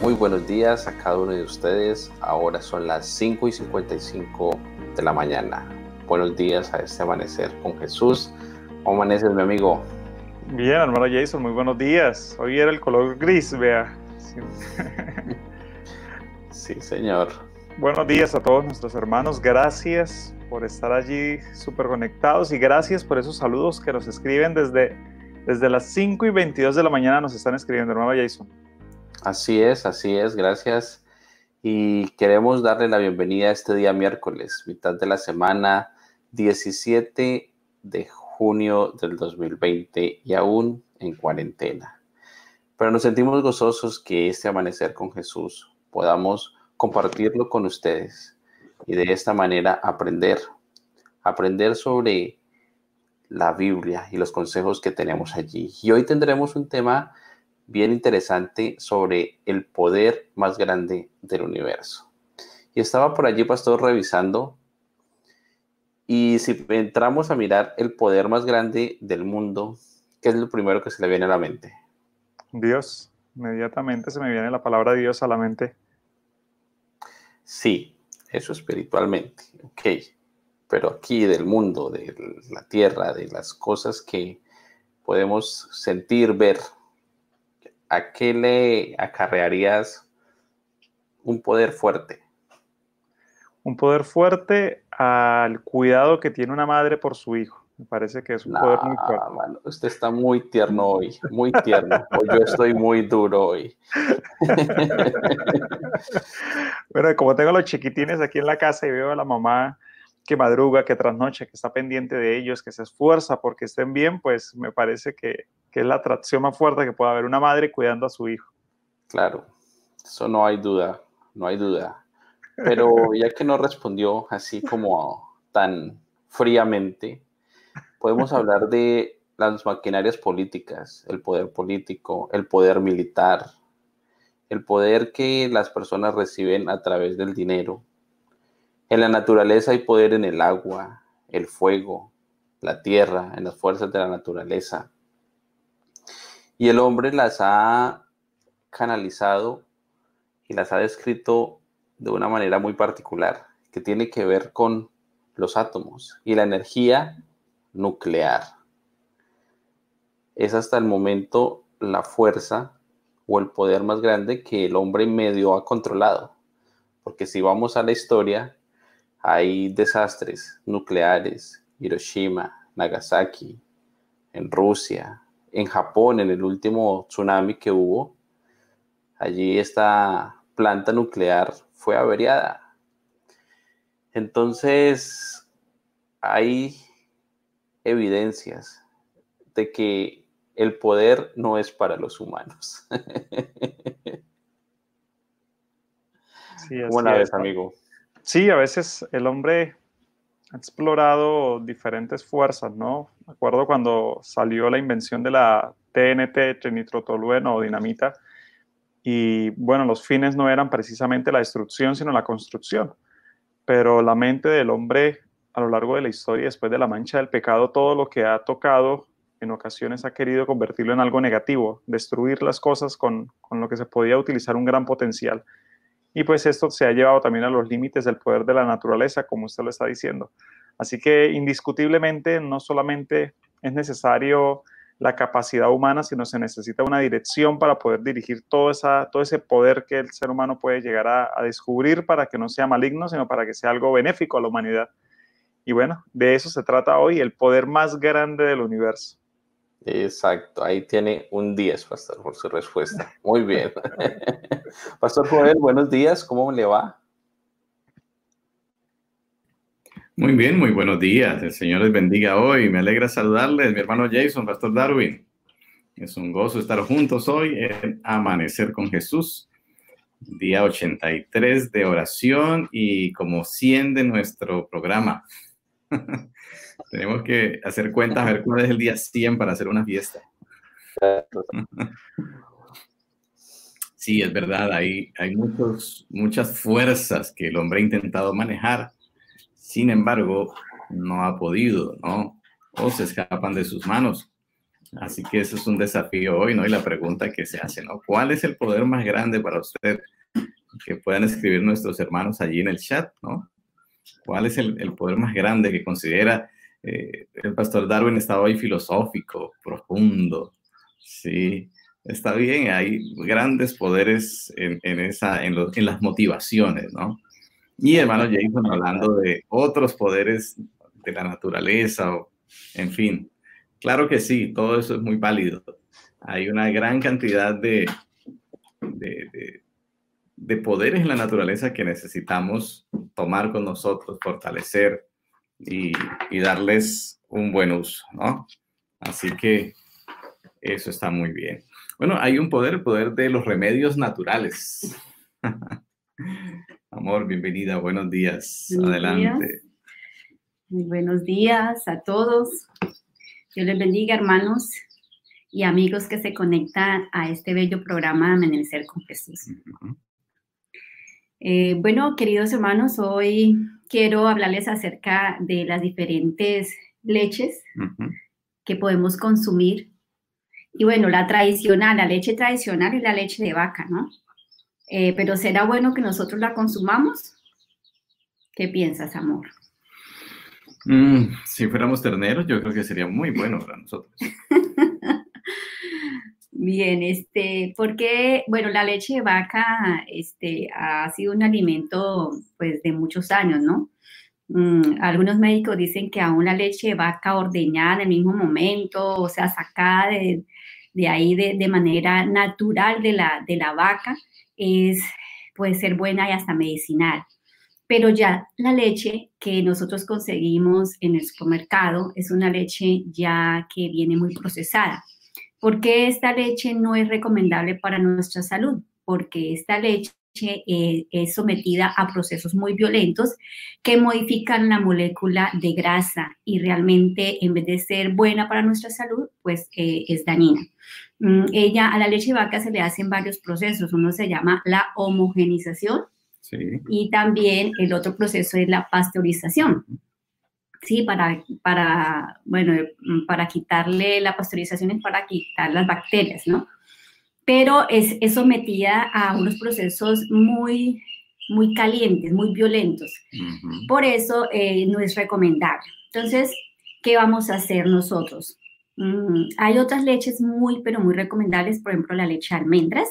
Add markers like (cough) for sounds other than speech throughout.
Muy buenos días a cada uno de ustedes. Ahora son las 5 y 55 de la mañana. Buenos días a este amanecer con Jesús. ¿Cómo amaneces, mi amigo? Bien, hermano Jason, muy buenos días. Hoy era el color gris, vea. Sí, (laughs) señor. Buenos días a todos nuestros hermanos. Gracias por estar allí súper conectados y gracias por esos saludos que nos escriben desde, desde las 5 y 22 de la mañana. Nos están escribiendo, hermano Jason. Así es, así es. Gracias. Y queremos darle la bienvenida a este día miércoles, mitad de la semana 17 de junio del 2020 y aún en cuarentena. Pero nos sentimos gozosos que este amanecer con Jesús podamos compartirlo con ustedes y de esta manera aprender, aprender sobre la Biblia y los consejos que tenemos allí. Y hoy tendremos un tema bien interesante sobre el poder más grande del universo. Y estaba por allí, pastor, revisando. Y si entramos a mirar el poder más grande del mundo, ¿qué es lo primero que se le viene a la mente? Dios. Inmediatamente se me viene la palabra Dios a la mente. Sí, eso espiritualmente, ok. Pero aquí del mundo, de la tierra, de las cosas que podemos sentir, ver, ¿a qué le acarrearías un poder fuerte? Un poder fuerte al cuidado que tiene una madre por su hijo. Me parece que es un poder muy fuerte. usted está muy tierno hoy, muy tierno. o yo estoy muy duro hoy. (laughs) bueno, como tengo los chiquitines aquí en la casa y veo a la mamá que madruga, que trasnoche, que está pendiente de ellos, que se esfuerza porque estén bien, pues me parece que, que es la atracción más fuerte que puede haber una madre cuidando a su hijo. Claro, eso no hay duda, no hay duda. Pero (laughs) ya que no respondió así como tan fríamente, podemos hablar de las maquinarias políticas, el poder político, el poder militar, el poder que las personas reciben a través del dinero. En la naturaleza hay poder en el agua, el fuego, la tierra, en las fuerzas de la naturaleza. Y el hombre las ha canalizado y las ha descrito de una manera muy particular, que tiene que ver con los átomos y la energía nuclear. Es hasta el momento la fuerza o el poder más grande que el hombre medio ha controlado. Porque si vamos a la historia, hay desastres nucleares, Hiroshima, Nagasaki, en Rusia, en Japón, en el último tsunami que hubo, allí esta planta nuclear fue averiada. Entonces, hay evidencias de que el poder no es para los humanos. (laughs) Sí, vez, amigo? Sí, a veces el hombre ha explorado diferentes fuerzas, ¿no? Me acuerdo cuando salió la invención de la TNT, trinitrotolueno o dinamita, y bueno, los fines no eran precisamente la destrucción, sino la construcción. Pero la mente del hombre a lo largo de la historia, después de la mancha del pecado, todo lo que ha tocado en ocasiones ha querido convertirlo en algo negativo, destruir las cosas con, con, lo que se podía utilizar un gran potencial. Y pues esto se ha llevado también a los límites del poder de la naturaleza, como usted lo está diciendo. Así que indiscutiblemente no solamente es necesario la capacidad humana, sino se necesita una dirección para poder dirigir todo, esa, todo ese poder que el ser humano puede llegar a, a descubrir para que no sea maligno, sino para que sea algo benéfico a la humanidad. Y bueno, de eso se trata hoy, el poder más grande del universo. Exacto, ahí tiene un 10, Pastor, por su respuesta. Muy bien. (laughs) Pastor Joel, buenos días, ¿cómo le va? Muy bien, muy buenos días. El Señor les bendiga hoy. Me alegra saludarles, mi hermano Jason, Pastor Darwin. Es un gozo estar juntos hoy en Amanecer con Jesús, día 83 de oración y como 100 de nuestro programa. (laughs) Tenemos que hacer cuentas, a ver cuál es el día 100 para hacer una fiesta. (laughs) Sí, es verdad, hay, hay muchos, muchas fuerzas que el hombre ha intentado manejar, sin embargo, no ha podido, ¿no? O se escapan de sus manos. Así que eso es un desafío hoy, ¿no? Y la pregunta que se hace, ¿no? ¿Cuál es el poder más grande para usted? Que puedan escribir nuestros hermanos allí en el chat, ¿no? ¿Cuál es el, poder más grande que considera eh, el pastor Darwin? Está hoy filosófico, profundo, sí. Está bien, hay grandes poderes en, esa, en, en las motivaciones, ¿no? Y hermano Jason hablando de otros poderes de la naturaleza, o, en fin. Claro que sí, todo eso es muy válido. Hay una gran cantidad de, de, de, poderes en la naturaleza que necesitamos tomar con nosotros, fortalecer y, y darles un buen uso, ¿no? Así que eso está muy bien. Bueno, hay un poder, el poder de los remedios naturales. (laughs) Amor, bienvenida, buenos días. Adelante. Muy buenos días a todos. Dios les bendiga, hermanos y amigos que se conectan a este bello programa Amanecer con Jesús. Eh, bueno, queridos hermanos, hoy quiero hablarles acerca de las diferentes leches que podemos consumir. Y bueno, la tradicional, la leche tradicional es la leche de vaca, ¿no? Eh, pero ¿será bueno que nosotros la consumamos? ¿Qué piensas, amor? Mm, si fuéramos terneros, yo creo que sería muy bueno para nosotros. (laughs) Bien, este, porque, bueno, la leche de vaca este, ha sido un alimento, pues, de muchos años, ¿no? Mm, algunos médicos dicen que aún la leche de vaca ordeñada en el mismo momento, o sea, sacada de, ahí de, de, manera natural de la, de la vaca, es, puede ser buena y hasta medicinal pero ya la leche que nosotros conseguimos en el supermercado es una leche ya que viene muy procesada. ¿Por qué esta leche no es recomendable para nuestra salud? Porque esta leche eh, es sometida a procesos muy violentos que modifican la molécula de grasa y realmente en vez de ser buena para nuestra salud, pues eh, es dañina. Mm, ella, a la leche de vaca se le hacen varios procesos. Uno se llama la homogenización, y también el otro proceso es la pasteurización. Sí, para, para, bueno, para quitarle la pasteurización es para quitar las bacterias, ¿no? Pero es, es sometida a unos procesos muy, muy calientes, muy violentos. Por eso eh, no es recomendable. Entonces, ¿qué vamos a hacer nosotros? Mm, hay otras leches muy, pero muy recomendables, por ejemplo, la leche de almendras,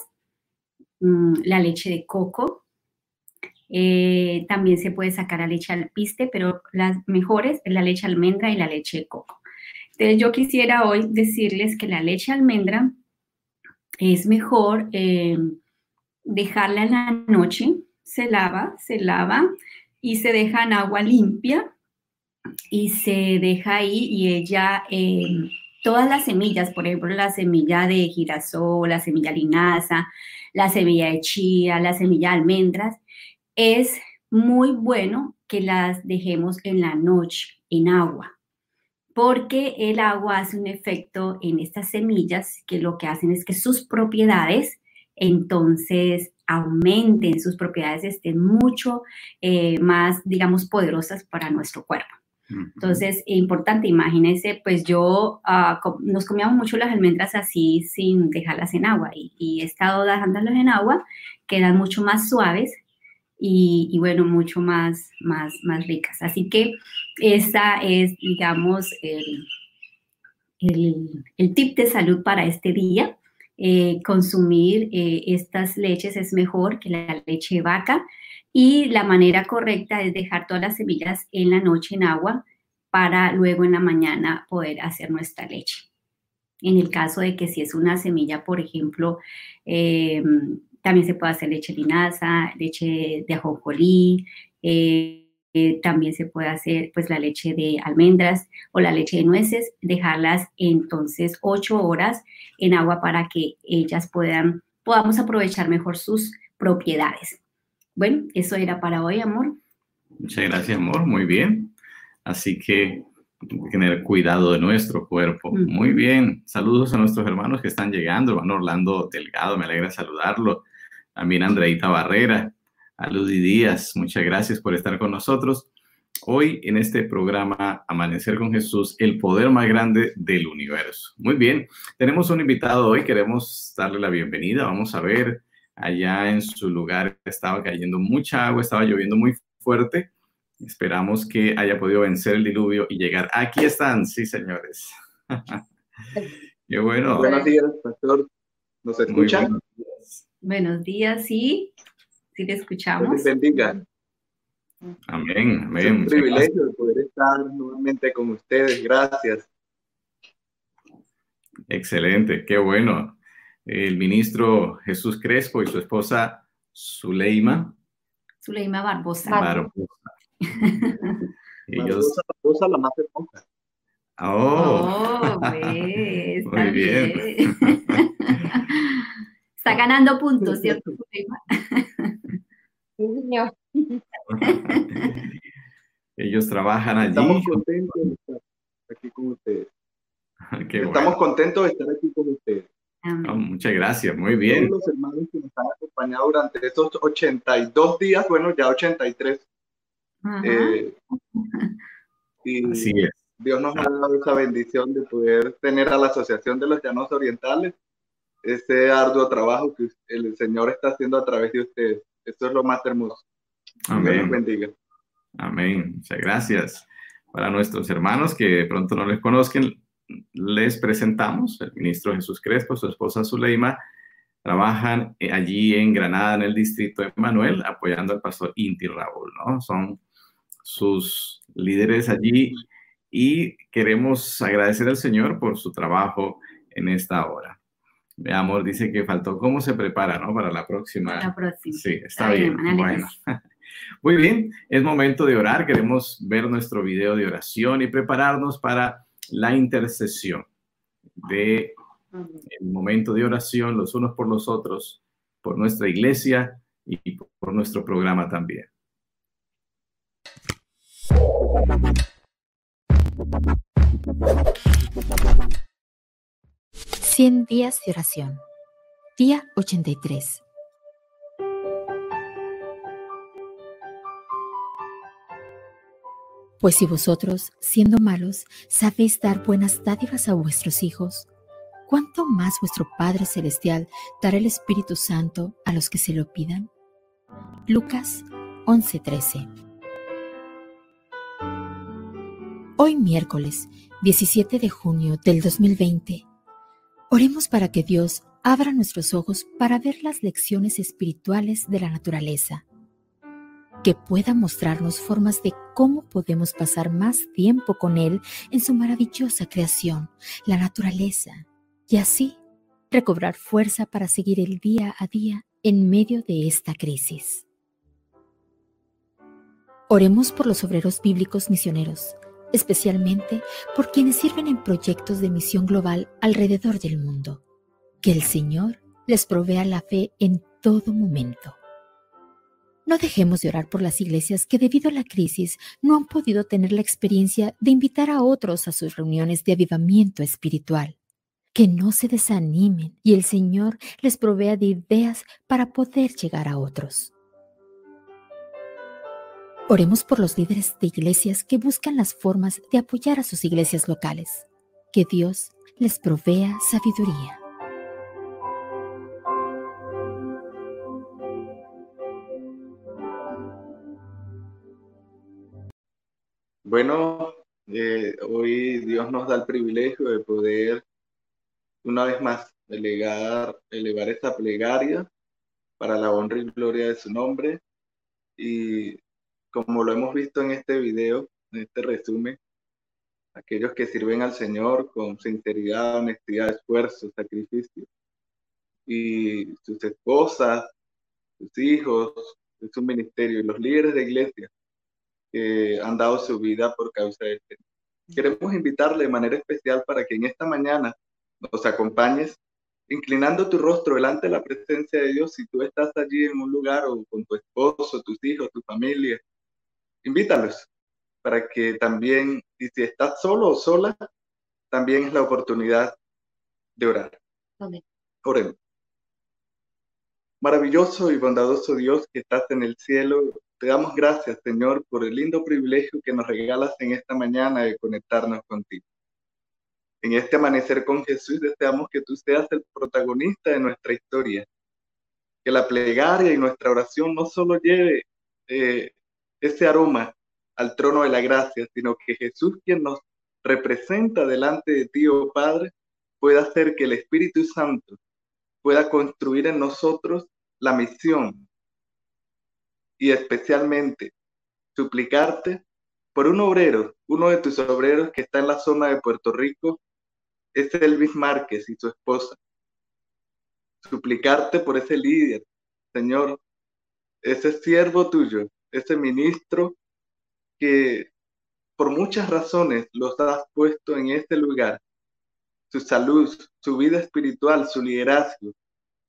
mm, la leche de coco, eh, también se puede sacar la leche alpiste, pero las mejores es la leche almendra y la leche de coco. Entonces yo quisiera hoy decirles que la leche almendra es mejor eh, dejarla en la noche, se lava, se lava y se deja en agua limpia y se deja ahí y ella, eh, todas las semillas, por ejemplo, la semilla de girasol, la semilla linaza, la semilla de chía, la semilla de almendras, es muy bueno que las dejemos en la noche en agua, porque el agua hace un efecto en estas semillas que lo que hacen es que sus propiedades entonces aumenten, sus propiedades estén mucho eh, más, digamos, poderosas para nuestro cuerpo. Entonces, importante, imagínense, pues yo, ah, nos comíamos mucho las almendras así sin dejarlas en agua y, y he estado dejándolas en agua, quedan mucho más suaves y, bueno, mucho más, más, más ricas. Así que esa es, digamos, el, el, tip de salud para este día. Eh, consumir eh, estas leches es mejor que la leche vaca y la manera correcta es dejar todas las semillas en la noche en agua para luego en la mañana poder hacer nuestra leche. En el caso de que si es una semilla, por ejemplo, eh, también se puede hacer leche linaza, leche de ajonjolí, eh, eh, también se puede hacer pues la leche de almendras o la leche de nueces, dejarlas entonces ocho horas en agua para que ellas puedan, podamos aprovechar mejor sus propiedades. Bueno, eso era para hoy, amor. Muchas gracias, amor. Muy bien. Así que tener cuidado de nuestro cuerpo. Muy bien. Saludos a nuestros hermanos que están llegando. Hermano Orlando Delgado, me alegra saludarlo. También Andreita Barrera, a Ludi Díaz, muchas gracias por estar con nosotros. hoy en este programa Amanecer con Jesús, el poder más grande del universo. Muy bien, tenemos un invitado hoy, queremos darle la bienvenida. Vamos a ver, allá en su lugar estaba cayendo mucha agua, estaba lloviendo muy fuerte. Esperamos que haya podido vencer el diluvio y llegar. Aquí están, sí, señores. (laughs) Qué bueno. Buenos días, pastor. ¿Nos escuchan? Buenos días, sí. Sí, le escuchamos. bendiga. Amén, amén. Es un privilegio de poder estar nuevamente con ustedes. Gracias. Excelente, qué bueno. El ministro Jesús Crespo y su esposa Zuleima. Zuleima Barbosa. Barbosa. (laughs) Ellos... Barbosa, la más hermosa. Oh, oh (laughs) muy bien. (laughs) Está ganando puntos, ¿cierto? Sí, señor. (laughs) Ellos trabajan allí. Estamos contentos de estar aquí con ustedes. (laughs) Estamos contentos de estar aquí con ustedes. Oh, muchas gracias, muy bien. Todos los hermanos que nos han acompañado durante estos 82 días, bueno, ya 83. Eh, y Así es. Dios nos ha dado esa bendición de poder tener a la Asociación de los Llanos Orientales, ese arduo trabajo que el Señor está haciendo a través de ustedes. Esto es lo más hermoso. Amén. bendiga. Amén. Muchas gracias. Para nuestros hermanos que de pronto no les conozcan, les presentamos el ministro Jesús Crespo, su esposa Zuleima, trabajan eh, allí en Granada, en el distrito de Manuel, apoyando al pastor Inti Raúl, ¿no? Son sus líderes allí y queremos agradecer al Señor por su trabajo en esta hora. Mi amor dice que faltó cómo se prepara, ¿no? Para la próxima. La próxima. Sí, está, bien. Bueno. (laughs) Muy bien, es momento de orar. Queremos ver nuestro video de oración y prepararnos para la intercesión de el momento de oración los unos por los otros, por nuestra iglesia y por nuestro programa también. Cien días de oración. Día 83. Pues si vosotros, siendo malos, sabéis dar buenas dádivas a vuestros hijos, ¿cuánto más vuestro Padre Celestial dará el Espíritu Santo a los que se lo pidan? Lucas 11:13 Hoy miércoles 17 de junio del 2020, oremos para que Dios abra nuestros ojos para ver las lecciones espirituales de la naturaleza que pueda mostrarnos formas de cómo podemos pasar más tiempo con Él en su maravillosa creación, la naturaleza, y así recobrar fuerza para seguir el día a día en medio de esta crisis. Oremos por los obreros bíblicos misioneros, especialmente por quienes sirven en proyectos de misión global alrededor del mundo. Que el Señor les provea la fe en todo momento. No dejemos de orar por las iglesias que debido a la crisis no han podido tener la experiencia de invitar a otros a sus reuniones de avivamiento espiritual. Que no se desanimen y el Señor les provea de ideas para poder llegar a otros. Oremos por los líderes de iglesias que buscan las formas de apoyar a sus iglesias locales. Que Dios les provea sabiduría. Bueno, eh, hoy Dios nos da el privilegio de poder una vez más elevar, elevar esta plegaria para la honra y gloria de su nombre. Y como lo hemos visto en este video, en este resumen, aquellos que sirven al Señor con sinceridad, honestidad, esfuerzo, sacrificio, y sus esposas, sus hijos, su ministerio y los líderes de iglesia que han dado su vida por causa de él. Queremos invitarle de manera especial para que en esta mañana nos acompañes inclinando tu rostro delante de la presencia de Dios. Si tú estás allí en un lugar o con tu esposo, tus hijos, tu familia, invítalos para que también, y si estás solo o sola, también es la oportunidad de orar. Oremos. Maravilloso y bondadoso Dios que estás en el cielo, te damos gracias, Señor, por el lindo privilegio que nos regalas en esta mañana de conectarnos contigo. En este amanecer con Jesús deseamos que tú seas el protagonista de nuestra historia, que la plegaria y nuestra oración no solo lleve eh, ese aroma al trono de la gracia, sino que Jesús, quien nos representa delante de ti, oh Padre, pueda hacer que el Espíritu Santo pueda construir en nosotros la misión y especialmente suplicarte por un obrero, uno de tus obreros que está en la zona de Puerto Rico, es Elvis Márquez y su esposa. Suplicarte por ese líder, Señor, ese siervo tuyo, ese ministro que por muchas razones los has puesto en este lugar. Su salud, su vida espiritual, su liderazgo,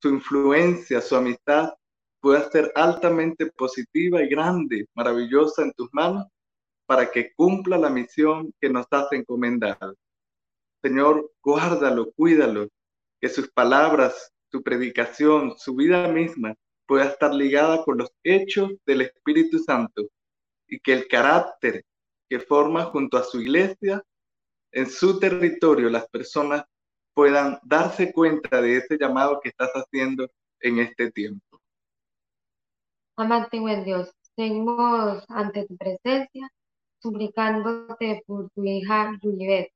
su influencia, su amistad pueda ser altamente positiva y grande, maravillosa en tus manos, para que cumpla la misión que nos has encomendado. Señor, guárdalo, cuídalo, que sus palabras, su predicación, su vida misma pueda estar ligada con los hechos del Espíritu Santo y que el carácter que forma junto a su iglesia, en su territorio, las personas puedan darse cuenta de ese llamado que estás haciendo en este tiempo. Amante buen Dios, seguimos ante tu presencia, suplicándote por tu hija Juliet,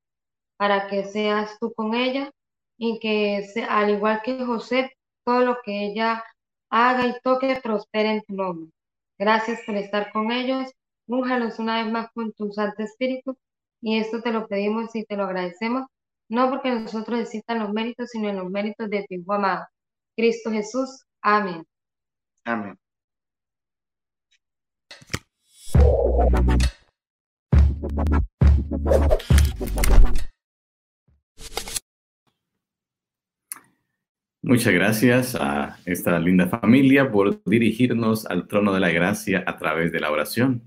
para que seas tú con ella y que, al igual que José, todo lo que ella haga y toque prospere en tu nombre. Gracias por estar con ellos. Únjalos una vez más con tu Santo Espíritu y esto te lo pedimos y te lo agradecemos, no porque nosotros necesitan los méritos, sino en los méritos de tu Hijo amado, Cristo Jesús. Amén. Amén. Muchas gracias a esta linda familia por dirigirnos al trono de la gracia a través de la oración.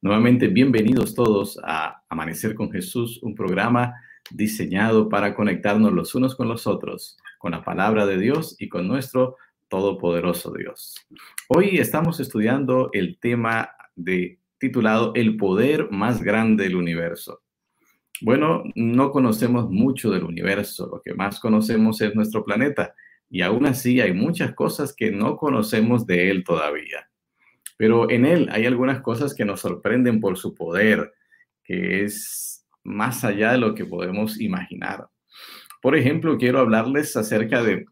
Nuevamente, bienvenidos todos a Amanecer con Jesús, un programa diseñado para conectarnos los unos con los otros, con la palabra de Dios y con nuestro todopoderoso Dios. Hoy estamos estudiando el tema titulado El poder más grande del universo. Bueno, no conocemos mucho del universo, lo que más conocemos es nuestro planeta y aún así hay muchas cosas que no conocemos de él todavía. Pero en él hay algunas cosas que nos sorprenden por su poder, que es más allá de lo que podemos imaginar. Por ejemplo, quiero hablarles acerca de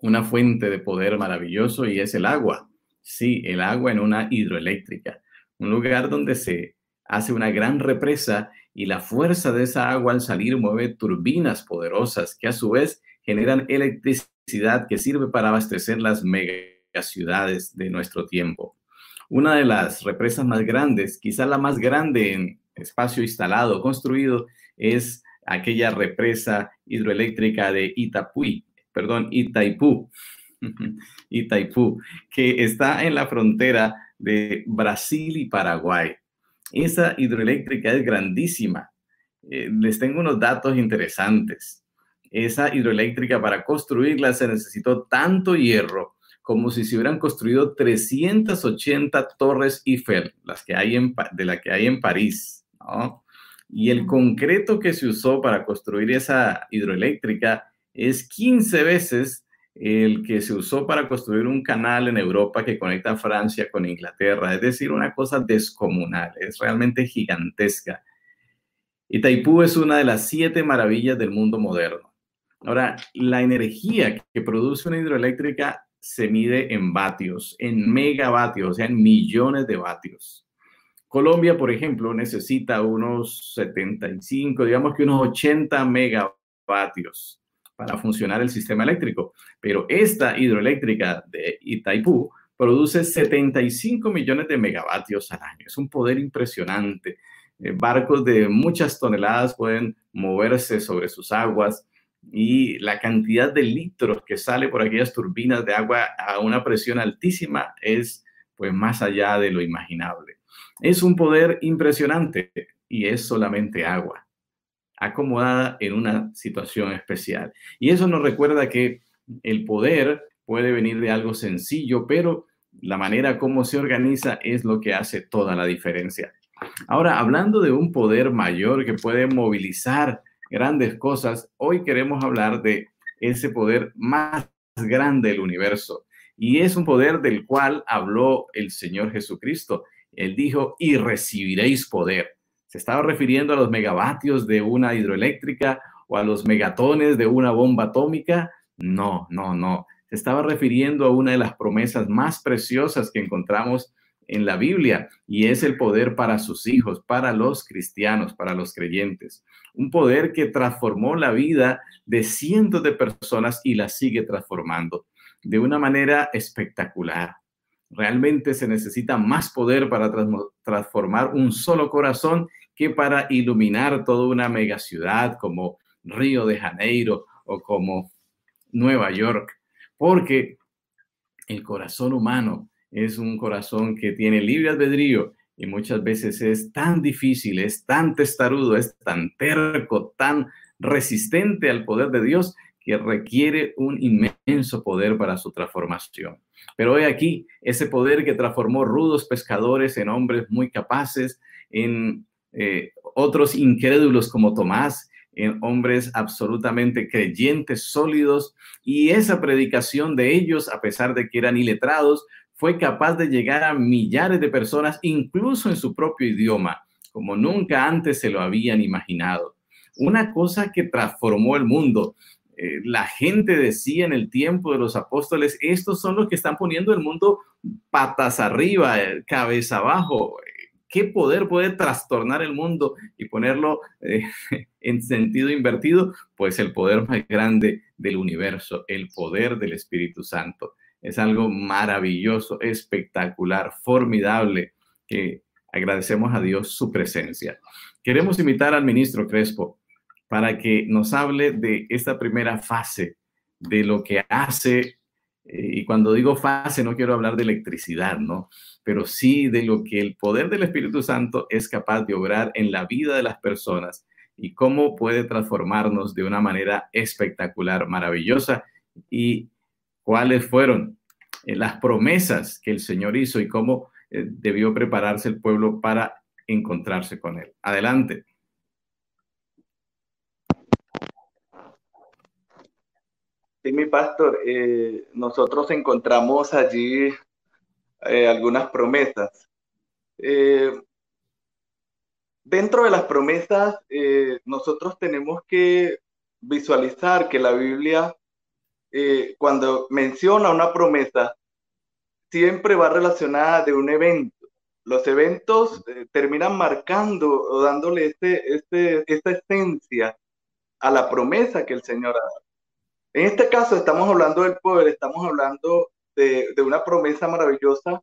una fuente de poder maravilloso y es el agua. Sí, el agua en una hidroeléctrica un lugar donde se hace una gran represa y la fuerza de esa agua al salir mueve turbinas poderosas que a su vez generan electricidad que sirve para abastecer las megaciudades de nuestro tiempo. Una de las represas más grandes, quizá la más grande en espacio instalado, construido, es aquella represa hidroeléctrica de Itapuí, perdón, Itaipú, (laughs) Itaipú, que está en la frontera de Brasil y Paraguay. Esa hidroeléctrica es grandísima. Eh, les tengo unos datos interesantes. Esa hidroeléctrica para construirla se necesitó tanto hierro como si se hubieran construido 380 torres Eiffel, las que hay en, de la que hay en París. Y el concreto que se usó para construir esa hidroeléctrica es 15 veces el que se usó para construir un canal en Europa que conecta Francia con Inglaterra, es decir, una cosa descomunal, es realmente gigantesca. Itaipú es una de las siete maravillas del mundo moderno. Ahora, la energía que produce una hidroeléctrica se mide en vatios, en megavatios, o sea, en millones de vatios. Colombia, por ejemplo, necesita unos 75, digamos que unos 80 megavatios para funcionar el sistema eléctrico. Pero esta hidroeléctrica de Itaipú produce 75 millones de megavatios al año. Es un poder impresionante. Eh, barcos de muchas toneladas pueden moverse sobre sus aguas y la cantidad de litros que sale por aquellas turbinas de agua a una presión altísima es pues más allá de lo imaginable. Es un poder impresionante y es solamente agua acomodada en una situación especial. Y eso nos recuerda que el poder puede venir de algo sencillo, pero La manera como se organiza es lo que hace toda la diferencia. Ahora, hablando de un poder mayor que puede movilizar grandes cosas, hoy queremos hablar de ese poder más grande del universo. Y es un poder del cual habló el Señor Jesucristo. Él dijo, y recibiréis poder. Se estaba refiriendo a los megavatios de una hidroeléctrica o a los megatones de una bomba atómica. No, no, no. Se estaba refiriendo a una de las promesas más preciosas que encontramos en la Biblia y es el poder para sus hijos, para los cristianos, para los creyentes. Un poder que transformó la vida de cientos de personas y la sigue transformando de una manera espectacular. Realmente se necesita más poder para transformar un solo corazón que para iluminar toda una megaciudad como Río de Janeiro o como Nueva York, porque el corazón humano es un corazón que tiene libre albedrío y muchas veces es tan difícil, es tan testarudo, es tan terco, tan resistente al poder de Dios que requiere un inmenso poder para su transformación. Pero hoy aquí, ese poder que transformó rudos pescadores en hombres muy capaces, en eh, otros incrédulos como Tomás, en hombres absolutamente creyentes, sólidos, y esa predicación de ellos, a pesar de que eran iletrados, fue capaz de llegar a millares de personas, incluso en su propio idioma, como nunca antes se lo habían imaginado. Una cosa que transformó el mundo. Eh, la gente decía en el tiempo de los apóstoles, estos son los que están poniendo el mundo patas arriba, eh, cabeza abajo. ¿Qué poder puede trastornar el mundo y ponerlo eh, (laughs) en sentido invertido? Pues el poder más grande del universo, el poder del Espíritu Santo. Es algo maravilloso, espectacular, formidable, que agradecemos a Dios su presencia. Queremos invitar al ministro Crespo para que nos hable de esta primera fase, de lo que hace, eh, y cuando digo fase no quiero hablar de electricidad, ¿no? Pero sí de lo que el poder del Espíritu Santo es capaz de obrar en la vida de las personas y cómo puede transformarnos de una manera espectacular, maravillosa y cuáles fueron eh, las promesas que el Señor hizo y cómo eh, debió prepararse el pueblo para encontrarse con Él. Adelante. Sí, mi pastor, eh, nosotros encontramos allí algunas promesas. dentro de las promesas, nosotros tenemos que visualizar que la Biblia eh, cuando menciona una promesa, siempre va relacionada de un evento. Los eventos eh, terminan marcando o dándole este, este, esta esencia a la promesa que el Señor ha En este caso estamos hablando del poder, estamos hablando de, de una promesa maravillosa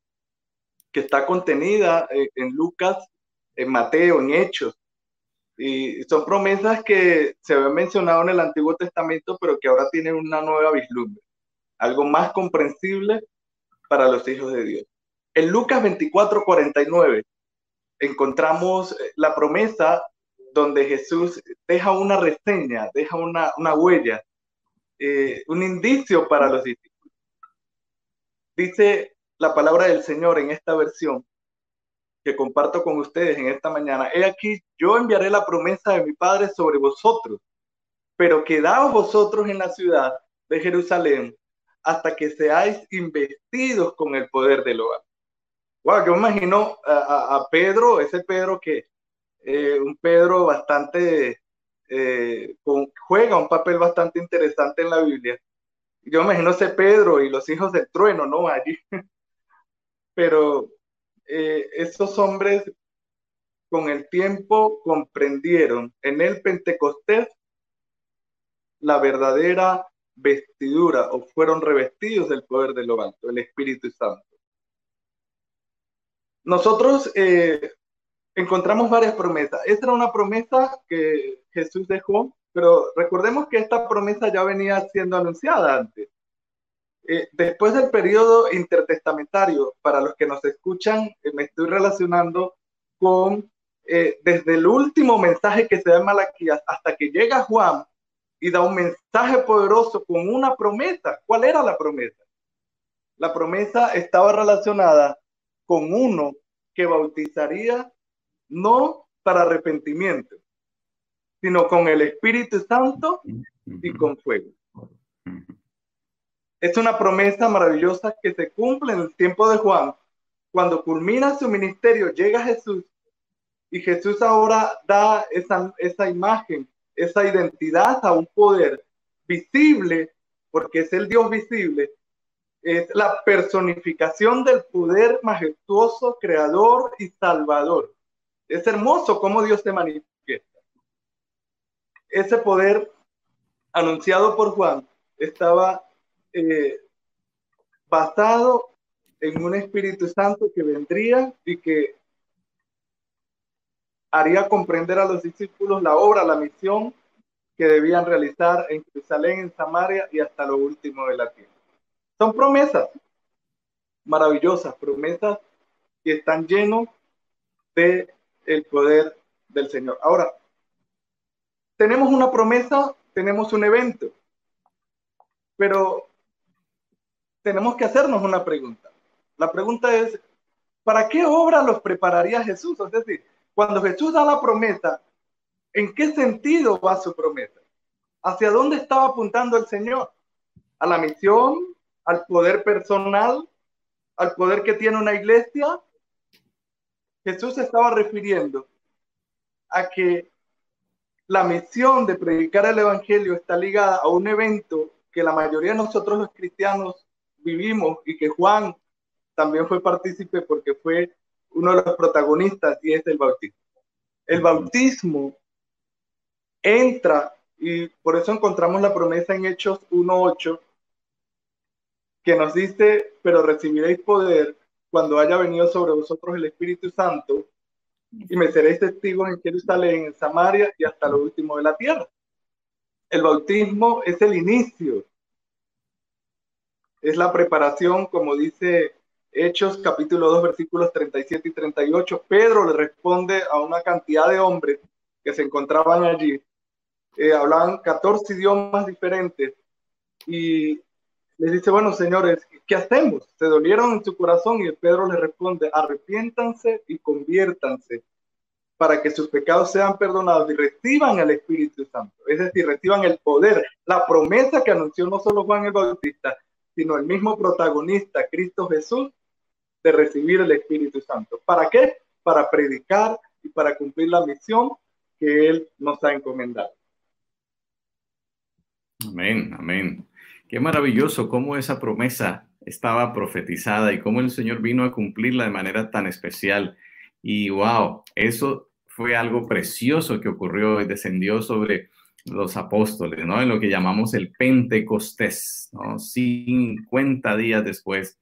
que está contenida eh, en Lucas, en Mateo, en Hechos, y son promesas que se habían mencionado en el Antiguo Testamento, pero que ahora tienen una nueva vislumbre, algo más comprensible para los hijos de Dios. En Lucas 24, 49 encontramos eh, la promesa donde Jesús deja una reseña, deja una, una huella, eh, un indicio para los discípulos. Dice la palabra del Señor en esta versión, que comparto con ustedes en esta mañana. He aquí, yo enviaré la promesa de mi Padre sobre vosotros, pero quedaos vosotros en la ciudad de Jerusalén hasta que seáis investidos con el poder del hogar. Wow, yo imagino a, Pedro, ese Pedro que, eh, un Pedro bastante, eh, juega un papel bastante interesante en la Biblia. Yo imagino ese Pedro y los hijos del trueno, ¿no? Allí. (laughs) Pero eh, esos hombres con el tiempo comprendieron en el Pentecostés la verdadera vestidura o fueron revestidos del poder de lo alto, el Espíritu Santo. Nosotros eh, encontramos varias promesas. Esta era una promesa que Jesús dejó, pero recordemos que esta promesa ya venía siendo anunciada antes. Eh, después del periodo intertestamentario, para los que nos escuchan, eh, me estoy relacionando con eh, desde el último mensaje que se da en Malaquías hasta que llega Juan y da un mensaje poderoso con una promesa. ¿Cuál era la promesa? La promesa estaba relacionada con uno que bautizaría no para arrepentimiento, sino con el Espíritu Santo y con fuego. Es una promesa maravillosa que se cumple en el tiempo de Juan. Cuando culmina su ministerio, llega Jesús y Jesús ahora da esa, esa imagen, esa identidad a un poder visible, porque es el Dios visible, es la personificación del poder majestuoso, creador y salvador. Es hermoso cómo Dios se manifiesta. Ese poder anunciado por Juan estaba eh, basado en un Espíritu Santo que vendría y que haría comprender a los discípulos la obra, la misión que debían realizar en Jerusalén, en Samaria y hasta lo último de la tierra. Son promesas maravillosas, promesas que están llenos de el poder del Señor. Ahora, tenemos una promesa, tenemos un evento, pero tenemos que hacernos una pregunta. La pregunta es, ¿para qué obra los prepararía Jesús? Es decir, cuando Jesús da la promesa, ¿en qué sentido va su promesa? ¿Hacia dónde estaba apuntando el Señor? ¿A la misión? ¿Al poder personal? ¿Al poder que tiene una iglesia? Jesús se estaba refiriendo a que la misión de predicar el Evangelio está ligada a un evento que la mayoría de nosotros los cristianos vivimos y que Juan también fue partícipe porque fue uno de los protagonistas y es el bautismo. El bautismo entra y por eso encontramos la promesa en Hechos 1.8 que nos dice, pero recibiréis poder cuando haya venido sobre vosotros el Espíritu Santo y me seréis testigos en Jerusalén, en Samaria y hasta lo último de la tierra. El bautismo es el inicio, es la preparación, como dice Hechos capítulo 2 versículos 37 y 38. Pedro le responde a una cantidad de hombres que se encontraban allí. Eh, hablaban 14 idiomas diferentes y les dice, bueno, señores, ¿qué hacemos? Se dolieron en su corazón y Pedro le responde, arrepiéntanse y conviértanse para que sus pecados sean perdonados y reciban el Espíritu Santo. Es decir, reciban el poder, la promesa que anunció no solo Juan el Bautista, sino el mismo protagonista, Cristo Jesús, de recibir el Espíritu Santo. ¿Para qué? Para predicar y para cumplir la misión que Él nos ha encomendado. Amén, amén. Qué maravilloso cómo esa promesa estaba profetizada y cómo el Señor vino a cumplirla de manera tan especial. Y wow, eso fue algo precioso que ocurrió y descendió sobre los apóstoles, ¿no? En lo que llamamos el Pentecostés, ¿no? 50 días después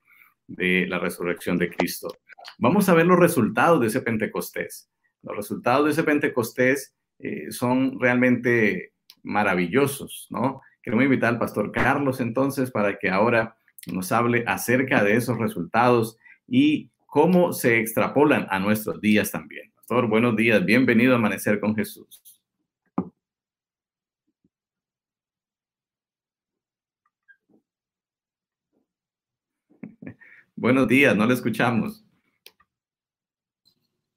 de la resurrección de Cristo. Vamos a ver los resultados de ese Pentecostés. Los resultados de ese Pentecostés eh, son realmente maravillosos, ¿no? Queremos invitar al pastor Carlos entonces para que ahora nos hable acerca de esos resultados y cómo se extrapolan a nuestros días también. Pastor, buenos días, bienvenido a Amanecer con Jesús. Buenos días, no le escuchamos.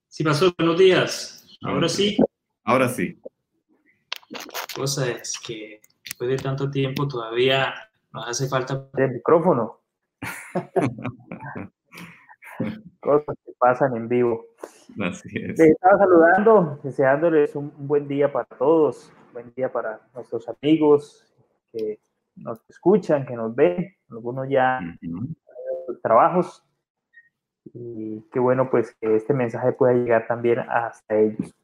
Sí, pasó, buenos días. Ahora sí. Ahora sí. cosa es que después de tanto tiempo todavía nos hace falta el micrófono. (laughs) Cosas que pasan en vivo. Así es. Les estaba saludando, deseándoles un, buen día para todos, un buen día para nuestros amigos que nos escuchan, que nos ven, algunos ya trabajos. Y qué bueno pues que este mensaje pueda llegar también hasta ellos.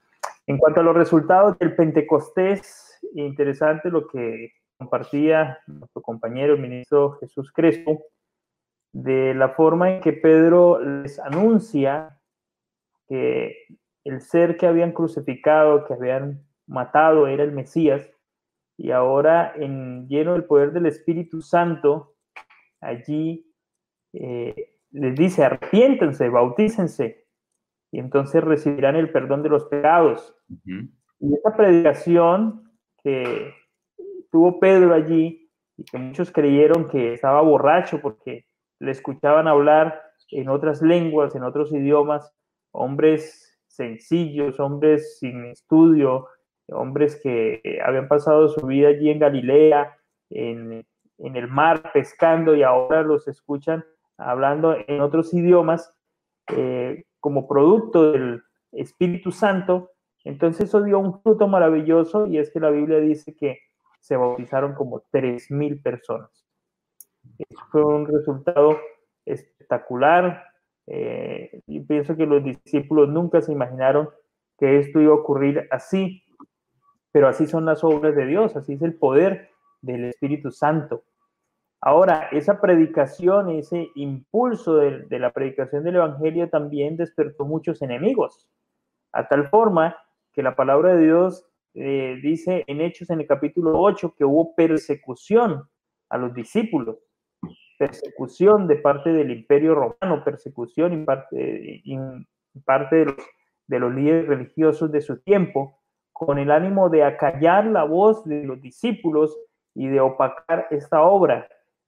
En cuanto a los resultados del Pentecostés, interesante lo que compartía nuestro compañero, el ministro Jesús Crespo, de la forma en que Pedro les anuncia que el ser que habían crucificado, que habían matado, era el Mesías, y ahora en lleno del poder del Espíritu Santo, allí eh, les dice, arrepiéntense, bautícense, y entonces recibirán el perdón de los pecados. Y esta predicación que tuvo Pedro allí y que muchos creyeron que estaba borracho porque le escuchaban hablar en otras lenguas, en otros idiomas, hombres sencillos, hombres sin estudio, hombres que habían pasado su vida allí en Galilea, en, el mar, pescando, y ahora los escuchan hablando en otros idiomas eh, como producto del Espíritu Santo. Entonces eso dio un fruto maravilloso y es que la Biblia dice que se bautizaron como 3.000 personas. fue un resultado espectacular. Eh, y pienso que los discípulos nunca se imaginaron que esto iba a ocurrir así, pero así son las obras de Dios, así es el poder del Espíritu Santo. Ahora, esa predicación, ese impulso de, la predicación del Evangelio también despertó muchos enemigos, a tal forma que la palabra de Dios eh, dice en Hechos en el capítulo 8 que hubo persecución a los discípulos, persecución de parte del imperio romano, persecución en parte, parte de, los, de los líderes religiosos de su tiempo, con el ánimo de acallar la voz de los discípulos y de opacar esta obra.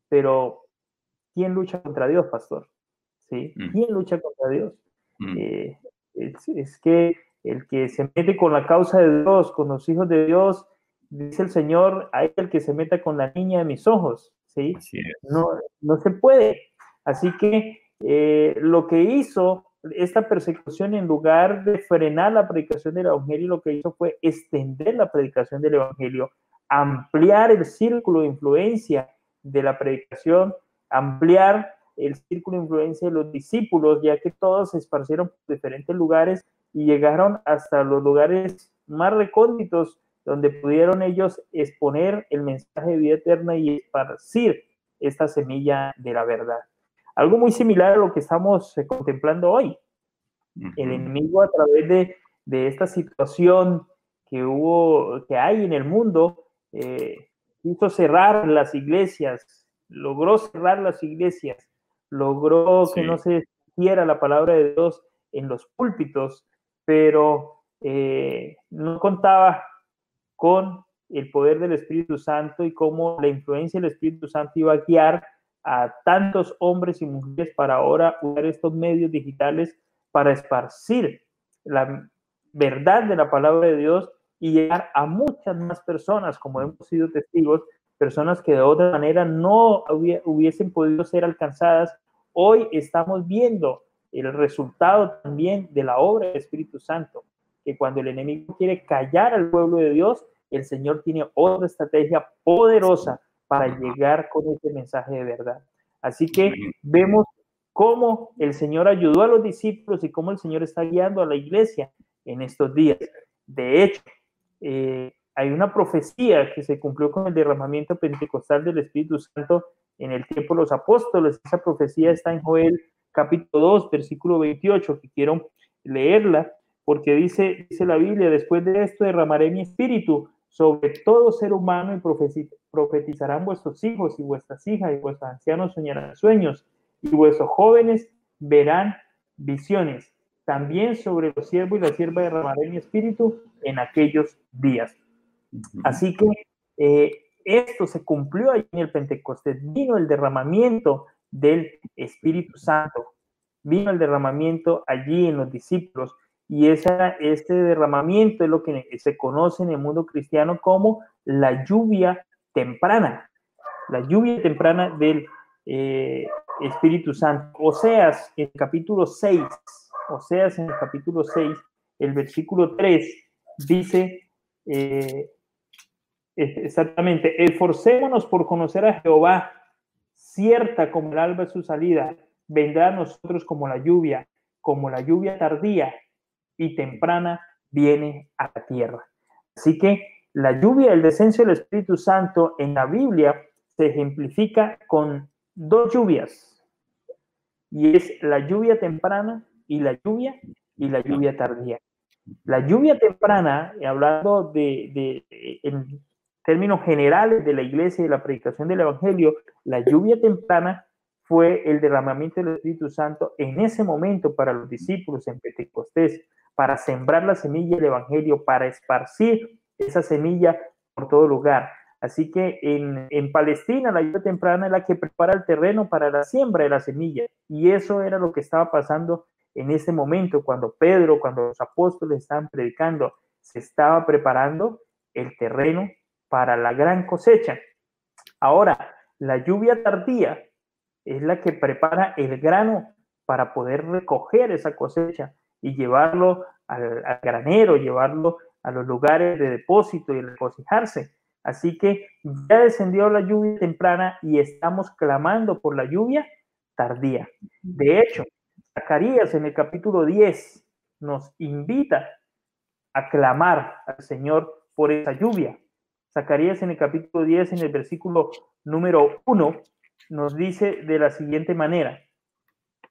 Pero, ¿quién lucha contra Dios, pastor? ¿Sí? Mm. ¿Quién lucha contra Dios? Mm. Eh, es, que el que se mete con la causa de Dios, con los hijos de Dios, dice el Señor, hay el que se meta con la niña de mis ojos, ¿sí? No, no se puede. Así que eh, lo que hizo esta persecución, en lugar de frenar la predicación del Evangelio, lo que hizo fue extender la predicación del Evangelio, ampliar el círculo de influencia de la predicación, ampliar el círculo de influencia de los discípulos, ya que todos se esparcieron por diferentes lugares y llegaron hasta los lugares más recónditos donde pudieron ellos exponer el mensaje de vida eterna y esparcir esta semilla de la verdad. Algo muy similar a lo que estamos eh, contemplando hoy. El enemigo a través de, de, esta situación que hubo, que hay en el mundo, eh, hizo cerrar las iglesias, logró cerrar las iglesias, logró que no se hiciera la palabra de Dios en los púlpitos, pero eh, no contaba con el poder del Espíritu Santo y cómo la influencia del Espíritu Santo iba a guiar a tantos hombres y mujeres para ahora usar estos medios digitales para esparcir la verdad de la palabra de Dios y llegar a muchas más personas, como hemos sido testigos, personas que de otra manera no hubiesen podido ser alcanzadas. Hoy estamos viendo el resultado también de la obra del Espíritu Santo, que cuando el enemigo quiere callar al pueblo de Dios, el Señor tiene otra estrategia poderosa para llegar con ese mensaje de verdad. Así que vemos cómo el Señor ayudó a los discípulos y cómo el Señor está guiando a la iglesia en estos días. De hecho, eh, hay una profecía que se cumplió con el derramamiento pentecostal del Espíritu Santo en el tiempo de los apóstoles. Esa profecía está en Joel capítulo 2, versículo 28, que quiero leerla, porque dice, dice la Biblia, después de esto derramaré mi espíritu sobre todo ser humano y profetizarán vuestros hijos y vuestras hijas y vuestros ancianos soñarán sueños y vuestros jóvenes verán visiones. También sobre los siervos y la sierva derramaré mi espíritu en aquellos días. Así que eh, esto se cumplió ahí en el Pentecostés. Vino el derramamiento del Espíritu Santo. Vino el derramamiento allí en los discípulos y esa, este derramamiento es lo que se conoce en el mundo cristiano como la lluvia temprana, la lluvia temprana del eh, Espíritu Santo. Oseas, en capítulo 6, Oseas en el capítulo 6, el versículo 3, dice eh, exactamente, esforcémonos por conocer a Jehová, cierta como el alba su salida, vendrá a nosotros como la lluvia, como la lluvia tardía y temprana viene a la tierra. Así que la lluvia, el descenso del Espíritu Santo en la Biblia se ejemplifica con dos lluvias, y es la lluvia temprana y la lluvia y la lluvia tardía. La lluvia temprana, hablando de, de en términos generales de la iglesia y la predicación del Evangelio, la lluvia temprana fue el derramamiento del Espíritu Santo en ese momento para los discípulos en Pentecostés, para sembrar la semilla del Evangelio, para esparcir esa semilla por todo lugar. Así que en, en, Palestina la lluvia temprana es la que prepara el terreno para la siembra de la semilla. Y eso era lo que estaba pasando en ese momento, cuando Pedro, cuando los apóstoles estaban predicando, se estaba preparando el terreno para la gran cosecha. Ahora, la lluvia tardía es la que prepara el grano para poder recoger esa cosecha y llevarlo al, granero, llevarlo a los lugares de depósito y regocijarse. Así que ya descendió la lluvia temprana y estamos clamando por la lluvia tardía. De hecho, Zacarías en el capítulo 10 nos invita a clamar al Señor por esa lluvia. Zacarías en el capítulo 10, en el versículo número 1, nos dice de la siguiente manera,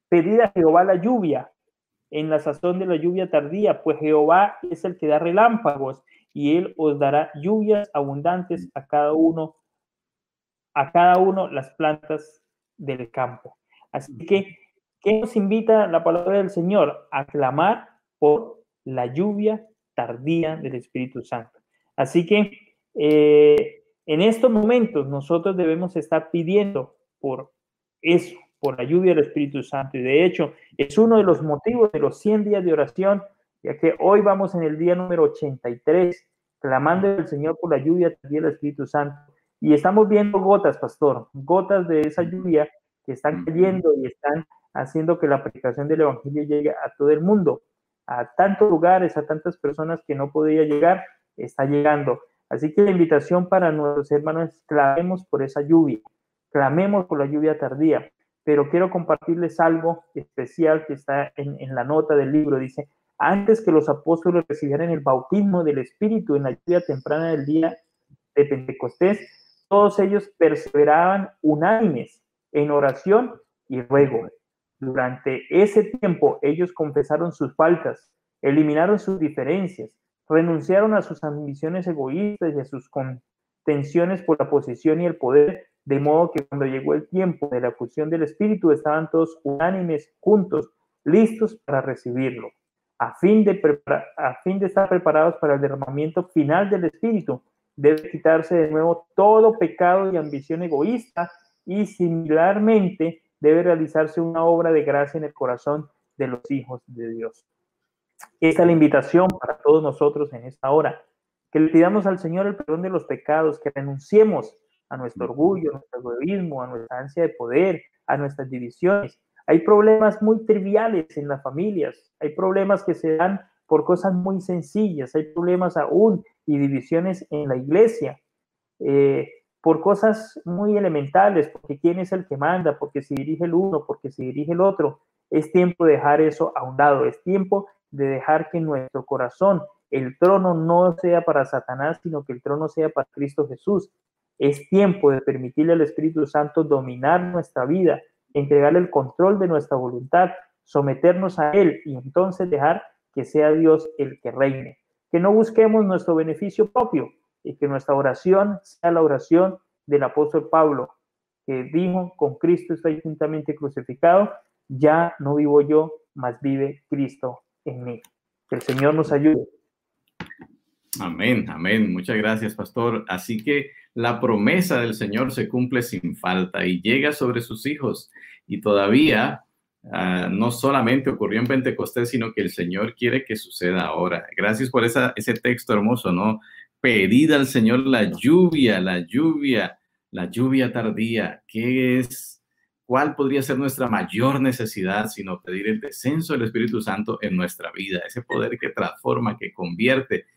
pedid a Jehová la lluvia en la sazón de la lluvia tardía, pues Jehová es el que da relámpagos y él os dará lluvias abundantes a cada uno, a cada uno las plantas del campo. Así que, ¿qué nos invita la palabra del Señor? A clamar por la lluvia tardía del Espíritu Santo. Así que eh, en estos momentos nosotros debemos estar pidiendo por eso, por la lluvia del Espíritu Santo. Y de hecho, es uno de los motivos de los 100 días de oración, ya que hoy vamos en el día número 83, clamando al Señor por la lluvia del Espíritu Santo. Y estamos viendo gotas, pastor, gotas de esa lluvia que están cayendo y están haciendo que la predicación del Evangelio llegue a todo el mundo, a tantos lugares, a tantas personas que no podía llegar, está llegando. Así que la invitación para nuestros hermanos es clamemos por esa lluvia, clamemos por la lluvia tardía pero quiero compartirles algo especial que está en, la nota del libro. Dice, antes que los apóstoles recibieran el bautismo del Espíritu en la lluvia temprana del día de Pentecostés, todos ellos perseveraban unánimes en oración y ruego. Durante ese tiempo ellos confesaron sus faltas, eliminaron sus diferencias, renunciaron a sus ambiciones egoístas y a sus contenciones por la posición y el poder de modo que cuando llegó el tiempo de la fusión del Espíritu, estaban todos unánimes, juntos, listos para recibirlo, a fin de, a fin de estar preparados para el derramamiento final del Espíritu. Debe quitarse de nuevo todo pecado y ambición egoísta y similarmente debe realizarse una obra de gracia en el corazón de los hijos de Dios. Esta es la invitación para todos nosotros en esta hora, que le pidamos al Señor el perdón de los pecados, que renunciemos a nuestro orgullo, a nuestro egoísmo, a nuestra ansia de poder, a nuestras divisiones. Hay problemas muy triviales en las familias, hay problemas que se dan por cosas muy sencillas, hay problemas aún y divisiones en la iglesia, eh, por cosas muy elementales, porque quién es el que manda, porque se dirige el uno, porque se dirige el otro. Es tiempo de dejar eso a un lado, es tiempo de dejar que nuestro corazón, el trono no sea para Satanás, sino que el trono sea para Cristo Jesús. Es tiempo de permitirle al Espíritu Santo dominar nuestra vida, entregarle el control de nuestra voluntad, someternos a Él y entonces dejar que sea Dios el que reine. Que no busquemos nuestro beneficio propio y que nuestra oración sea la oración del apóstol Pablo, que dijo, con Cristo estoy juntamente crucificado, ya no vivo yo, mas vive Cristo en mí. Que el Señor nos ayude. Amén, amén. Muchas gracias, pastor. Así que la promesa del Señor se cumple sin falta y llega sobre sus hijos. Y todavía ah, no solamente ocurrió en Pentecostés, sino que el Señor quiere que suceda ahora. Gracias por ese texto hermoso, ¿no? Pedid al Señor la lluvia, la lluvia, la lluvia tardía. ¿Qué es? ¿Cuál podría ser nuestra mayor necesidad sino pedir el descenso del Espíritu Santo en nuestra vida? Ese poder que transforma, que convierte,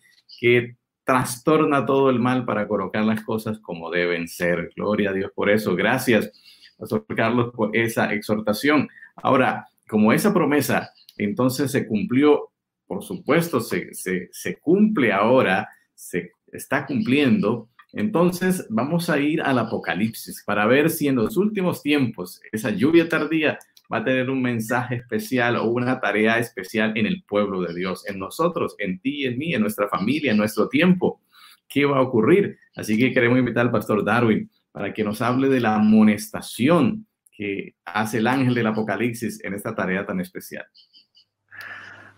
que trastorna todo el mal para colocar las cosas como deben ser. Gloria a Dios por eso. Gracias, Pastor Carlos, por esa exhortación. Ahora, como esa promesa entonces se cumplió, por supuesto, se, se cumple ahora, se está cumpliendo, entonces vamos a ir al Apocalipsis para ver si en los últimos tiempos esa lluvia tardía va a tener un mensaje especial o una tarea especial en el pueblo de Dios, en nosotros, en ti, en mí, en nuestra familia, en nuestro tiempo. ¿Qué va a ocurrir? Así que queremos invitar al pastor Darwin para que nos hable de la amonestación que hace el ángel del Apocalipsis en esta tarea tan especial.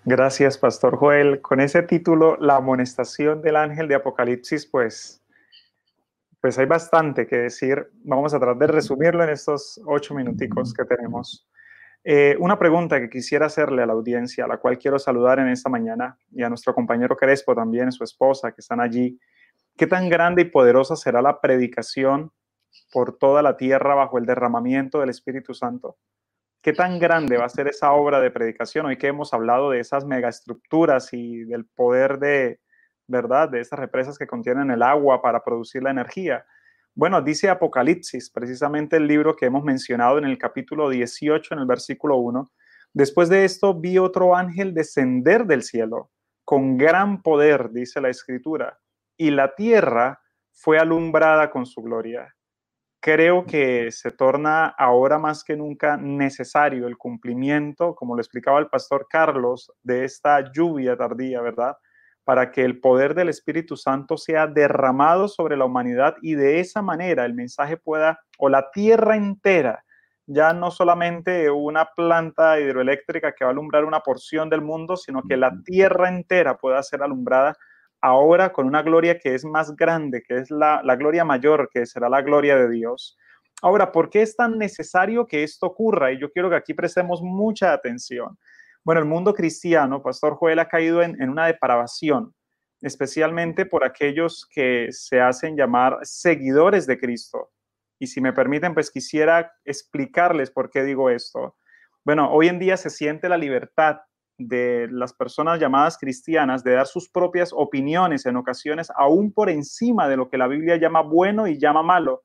Gracias, Pastor Joel. Con ese título, La amonestación del ángel de Apocalipsis, pues pues hay bastante que decir. Vamos a tratar de resumirlo en estos ocho minuticos que tenemos. Eh, una pregunta que quisiera hacerle a la audiencia, a la cual quiero saludar en esta mañana, y a nuestro compañero Crespo también, su esposa, que están allí. ¿Qué tan grande y poderosa será la predicación por toda la tierra bajo el derramamiento del Espíritu Santo? ¿Qué tan grande va a ser esa obra de predicación? Hoy que hemos hablado de esas megaestructuras y del poder de, ¿verdad? De esas represas que contienen el agua para producir la energía. Bueno, dice Apocalipsis, precisamente el libro que hemos mencionado en el capítulo 18, en el versículo 1. Después de esto vi otro ángel descender del cielo con gran poder, dice la escritura, y la tierra fue alumbrada con su gloria. Creo que se torna ahora más que nunca necesario el cumplimiento, como lo explicaba el pastor Carlos, de esta lluvia tardía, ¿verdad? para que el poder del Espíritu Santo sea derramado sobre la humanidad y de esa manera el mensaje pueda, o la tierra entera, ya no solamente una planta hidroeléctrica que va a alumbrar una porción del mundo, sino que la tierra entera pueda ser alumbrada ahora con una gloria que es más grande, que es la, gloria mayor, que será la gloria de Dios. Ahora, ¿por qué es tan necesario que esto ocurra? Y yo quiero que aquí prestemos mucha atención. Bueno, el mundo cristiano, Pastor Joel, ha caído en, una depravación, especialmente por aquellos que se hacen llamar seguidores de Cristo. Y si me permiten, pues quisiera explicarles por qué digo esto. Bueno, hoy en día se siente la libertad de las personas llamadas cristianas de dar sus propias opiniones en ocasiones aún por encima de lo que la Biblia llama bueno y llama malo.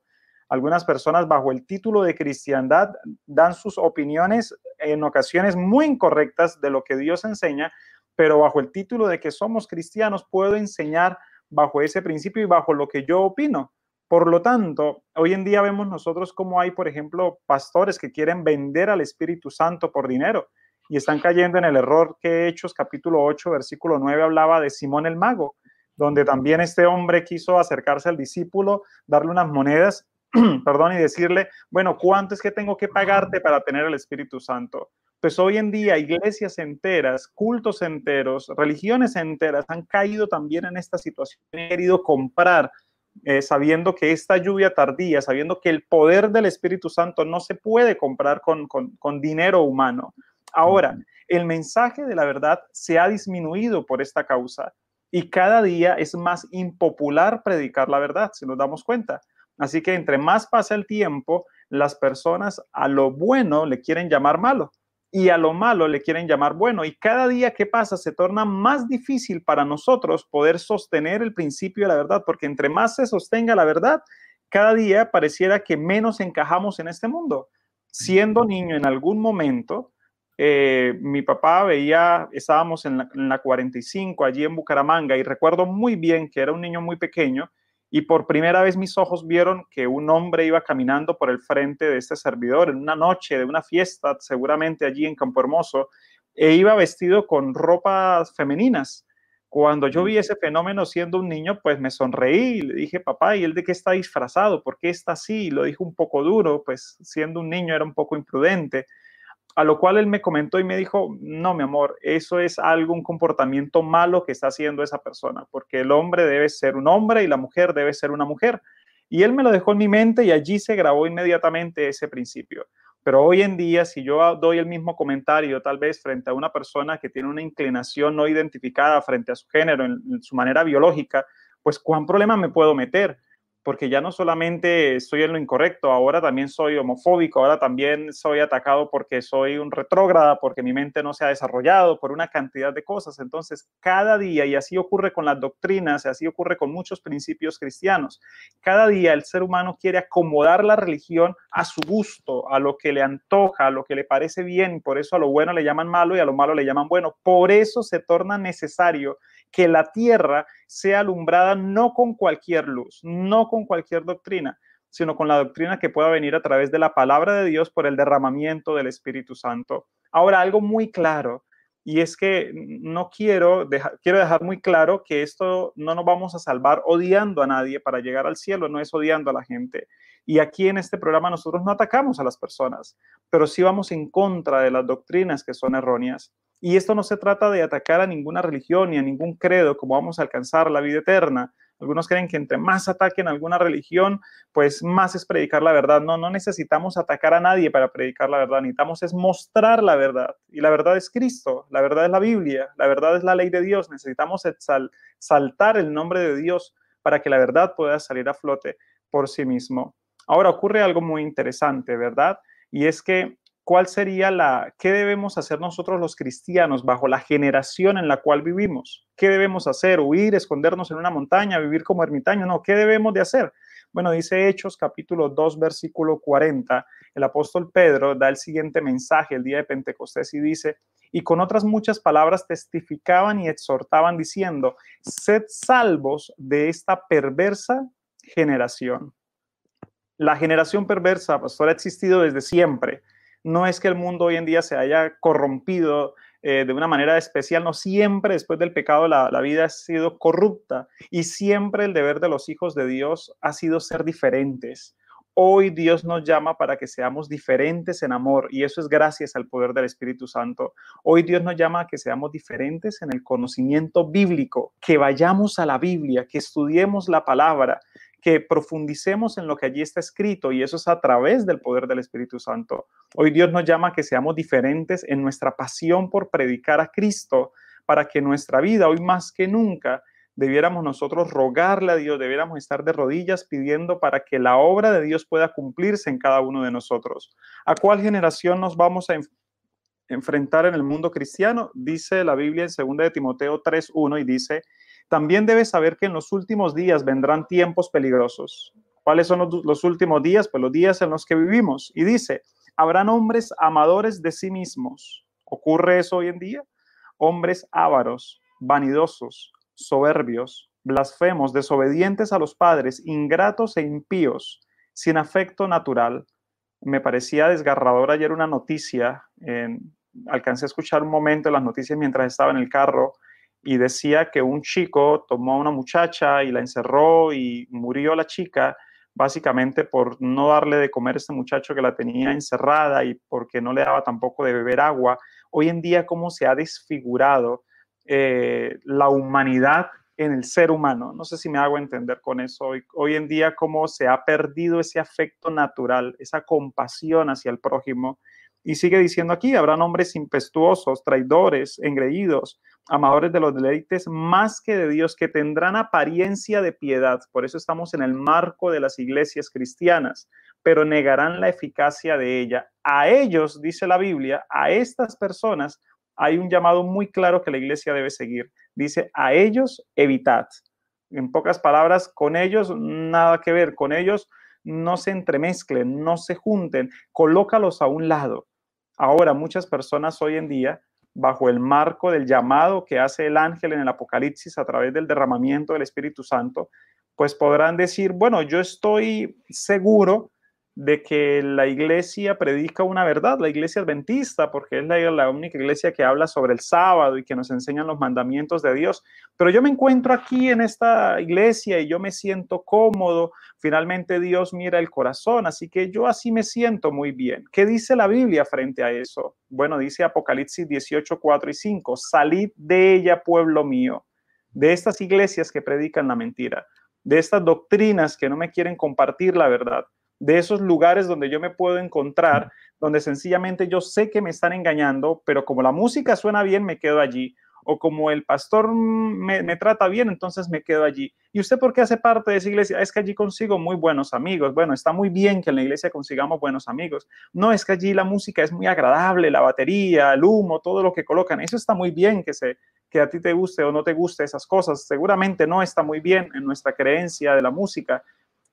Algunas personas bajo el título de cristiandad dan sus opiniones en ocasiones muy incorrectas de lo que Dios enseña, pero bajo el título de que somos cristianos puedo enseñar bajo ese principio y bajo lo que yo opino. Por lo tanto, hoy en día vemos nosotros cómo hay, por ejemplo, pastores que quieren vender al Espíritu Santo por dinero y están cayendo en el error que Hechos capítulo 8, versículo 9 hablaba de Simón el mago, donde también este hombre quiso acercarse al discípulo, darle unas monedas (clears throat) perdón, y decirle, bueno, ¿cuánto es que tengo que pagarte para tener el Espíritu Santo? Pues hoy en día iglesias enteras, cultos enteros, religiones enteras han caído también en esta situación, han querido comprar, eh, sabiendo que esta lluvia tardía, sabiendo que el poder del Espíritu Santo no se puede comprar con, con dinero humano. Ahora, el mensaje de la verdad se ha disminuido por esta causa y cada día es más impopular predicar la verdad, si nos damos cuenta. Así que entre más pasa el tiempo, las personas a lo bueno le quieren llamar malo y a lo malo le quieren llamar bueno. Y cada día que pasa se torna más difícil para nosotros poder sostener el principio de la verdad, porque entre más se sostenga la verdad, cada día pareciera que menos encajamos en este mundo. Siendo niño en algún momento, eh, mi papá veía, estábamos en la, en la 45 allí en Bucaramanga y recuerdo muy bien que era un niño muy pequeño y por primera vez mis ojos vieron que un hombre iba caminando por el frente de este servidor en una noche de una fiesta, seguramente allí en Campo Hermoso, e iba vestido con ropas femeninas. Cuando yo vi ese fenómeno siendo un niño, pues me sonreí y le dije, papá, ¿y él de qué está disfrazado? ¿Por qué está así? lo dijo un poco duro, pues siendo un niño era un poco imprudente. A lo cual él me comentó y me dijo, no, mi amor, eso es algo, un comportamiento malo que está haciendo esa persona, porque el hombre debe ser un hombre y la mujer debe ser una mujer. Y él me lo dejó en mi mente y allí se grabó inmediatamente ese principio. Pero hoy en día, si yo doy el mismo comentario, tal vez frente a una persona que tiene una inclinación no identificada frente a su género, en, su manera biológica, pues ¿cuán problema me puedo meter? Porque ya no solamente estoy en lo incorrecto, ahora también soy homofóbico, ahora también soy atacado porque soy un retrógrada, porque mi mente no se ha desarrollado, por una cantidad de cosas. Entonces, cada día, y así ocurre con las doctrinas, y así ocurre con muchos principios cristianos, cada día el ser humano quiere acomodar la religión a su gusto, a lo que le antoja, a lo que le parece bien, por eso a lo bueno le llaman malo y a lo malo le llaman bueno. Por eso se torna necesario que la tierra sea alumbrada no con cualquier luz, no con cualquier doctrina, sino con la doctrina que pueda venir a través de la palabra de Dios por el derramamiento del Espíritu Santo. Ahora, algo muy claro, y es que no quiero dejar, quiero dejar muy claro que esto no nos vamos a salvar odiando a nadie para llegar al cielo, no es odiando a la gente. Y aquí en este programa nosotros no atacamos a las personas, pero sí vamos en contra de las doctrinas que son erróneas. Y esto no se trata de atacar a ninguna religión ni a ningún credo como vamos a alcanzar la vida eterna. Algunos creen que entre más ataquen alguna religión, pues más es predicar la verdad. No, no necesitamos atacar a nadie para predicar la verdad. Necesitamos es mostrar la verdad. Y la verdad es Cristo, la verdad es la Biblia, la verdad es la ley de Dios. Necesitamos saltar el nombre de Dios para que la verdad pueda salir a flote por sí mismo. Ahora ocurre algo muy interesante, ¿verdad? Y es que ¿cuál sería la, qué debemos hacer nosotros los cristianos bajo la generación en la cual vivimos? ¿Qué debemos hacer? ¿Huir, escondernos en una montaña, vivir como ermitaño? No, ¿qué debemos de hacer? Bueno, dice Hechos capítulo 2, versículo 40, el apóstol Pedro da el siguiente mensaje el día de Pentecostés y dice, y con otras muchas palabras testificaban y exhortaban diciendo, sed salvos de esta perversa generación. La generación perversa, pastor, ha existido desde siempre no es que el mundo hoy en día se haya corrompido eh, de una manera especial, no siempre después del pecado la, la, vida ha sido corrupta y siempre el deber de los hijos de Dios ha sido ser diferentes. Hoy Dios nos llama para que seamos diferentes en amor y eso es gracias al poder del Espíritu Santo. Hoy Dios nos llama a que seamos diferentes en el conocimiento bíblico, que vayamos a la Biblia, que estudiemos la palabra, que profundicemos en lo que allí está escrito y eso es a través del poder del Espíritu Santo. Hoy Dios nos llama a que seamos diferentes en nuestra pasión por predicar a Cristo para que nuestra vida hoy más que nunca debiéramos nosotros rogarle a Dios, debiéramos estar de rodillas pidiendo para que la obra de Dios pueda cumplirse en cada uno de nosotros. ¿A cuál generación nos vamos a enfrentar en el mundo cristiano? Dice la Biblia en 2 de Timoteo 3.1 y dice, también debes saber que en los últimos días vendrán tiempos peligrosos. ¿Cuáles son los, últimos días? Pues los días en los que vivimos. Y dice, habrán hombres amadores de sí mismos. ¿Ocurre eso hoy en día? Hombres ávaros, vanidosos, soberbios, blasfemos, desobedientes a los padres, ingratos e impíos, sin afecto natural. Me parecía desgarrador ayer una noticia, alcancé a escuchar un momento las noticias mientras estaba en el carro y decía que un chico tomó a una muchacha y la encerró y murió la chica básicamente por no darle de comer a este muchacho que la tenía encerrada y porque no le daba tampoco de beber agua. Hoy en día cómo se ha desfigurado eh, la humanidad en el ser humano. No sé si me hago entender con eso. Hoy, hoy en día cómo se ha perdido ese afecto natural, esa compasión hacia el prójimo. Y sigue diciendo aquí, habrán hombres impetuosos, traidores, engreídos, amadores de los deleites más que de Dios, que tendrán apariencia de piedad. Por eso estamos en el marco de las iglesias cristianas, pero negarán la eficacia de ella. A ellos, dice la Biblia, a estas personas hay un llamado muy claro que la iglesia debe seguir. Dice, a ellos evitad. En pocas palabras, con ellos nada que ver, con ellos no se entremezclen, no se junten, colócalos a un lado. Ahora, muchas personas hoy en día bajo el marco del llamado que hace el ángel en el Apocalipsis a través del derramamiento del Espíritu Santo, pues podrán decir, bueno, yo estoy seguro de que la iglesia predica una verdad, la iglesia adventista, porque es la, única iglesia que habla sobre el sábado y que nos enseñan los mandamientos de Dios. Pero yo me encuentro aquí en esta iglesia y yo me siento cómodo. Finalmente Dios mira el corazón, así que yo así me siento muy bien. ¿Qué dice la Biblia frente a eso? Bueno, dice Apocalipsis 18, 4 y 5, salid de ella, pueblo mío, de estas iglesias que predican la mentira, de estas doctrinas que no me quieren compartir la verdad de esos lugares donde yo me puedo encontrar, donde sencillamente yo sé que me están engañando, pero como la música suena bien, me quedo allí. O como el pastor me, trata bien, entonces me quedo allí. ¿Y usted por qué hace parte de esa iglesia? Es que allí consigo muy buenos amigos. Bueno, está muy bien que en la iglesia consigamos buenos amigos. No, es que allí la música es muy agradable, la batería, el humo, todo lo que colocan. Eso está muy bien que, se, que a ti te guste o no te guste esas cosas. Seguramente no está muy bien en nuestra creencia de la música,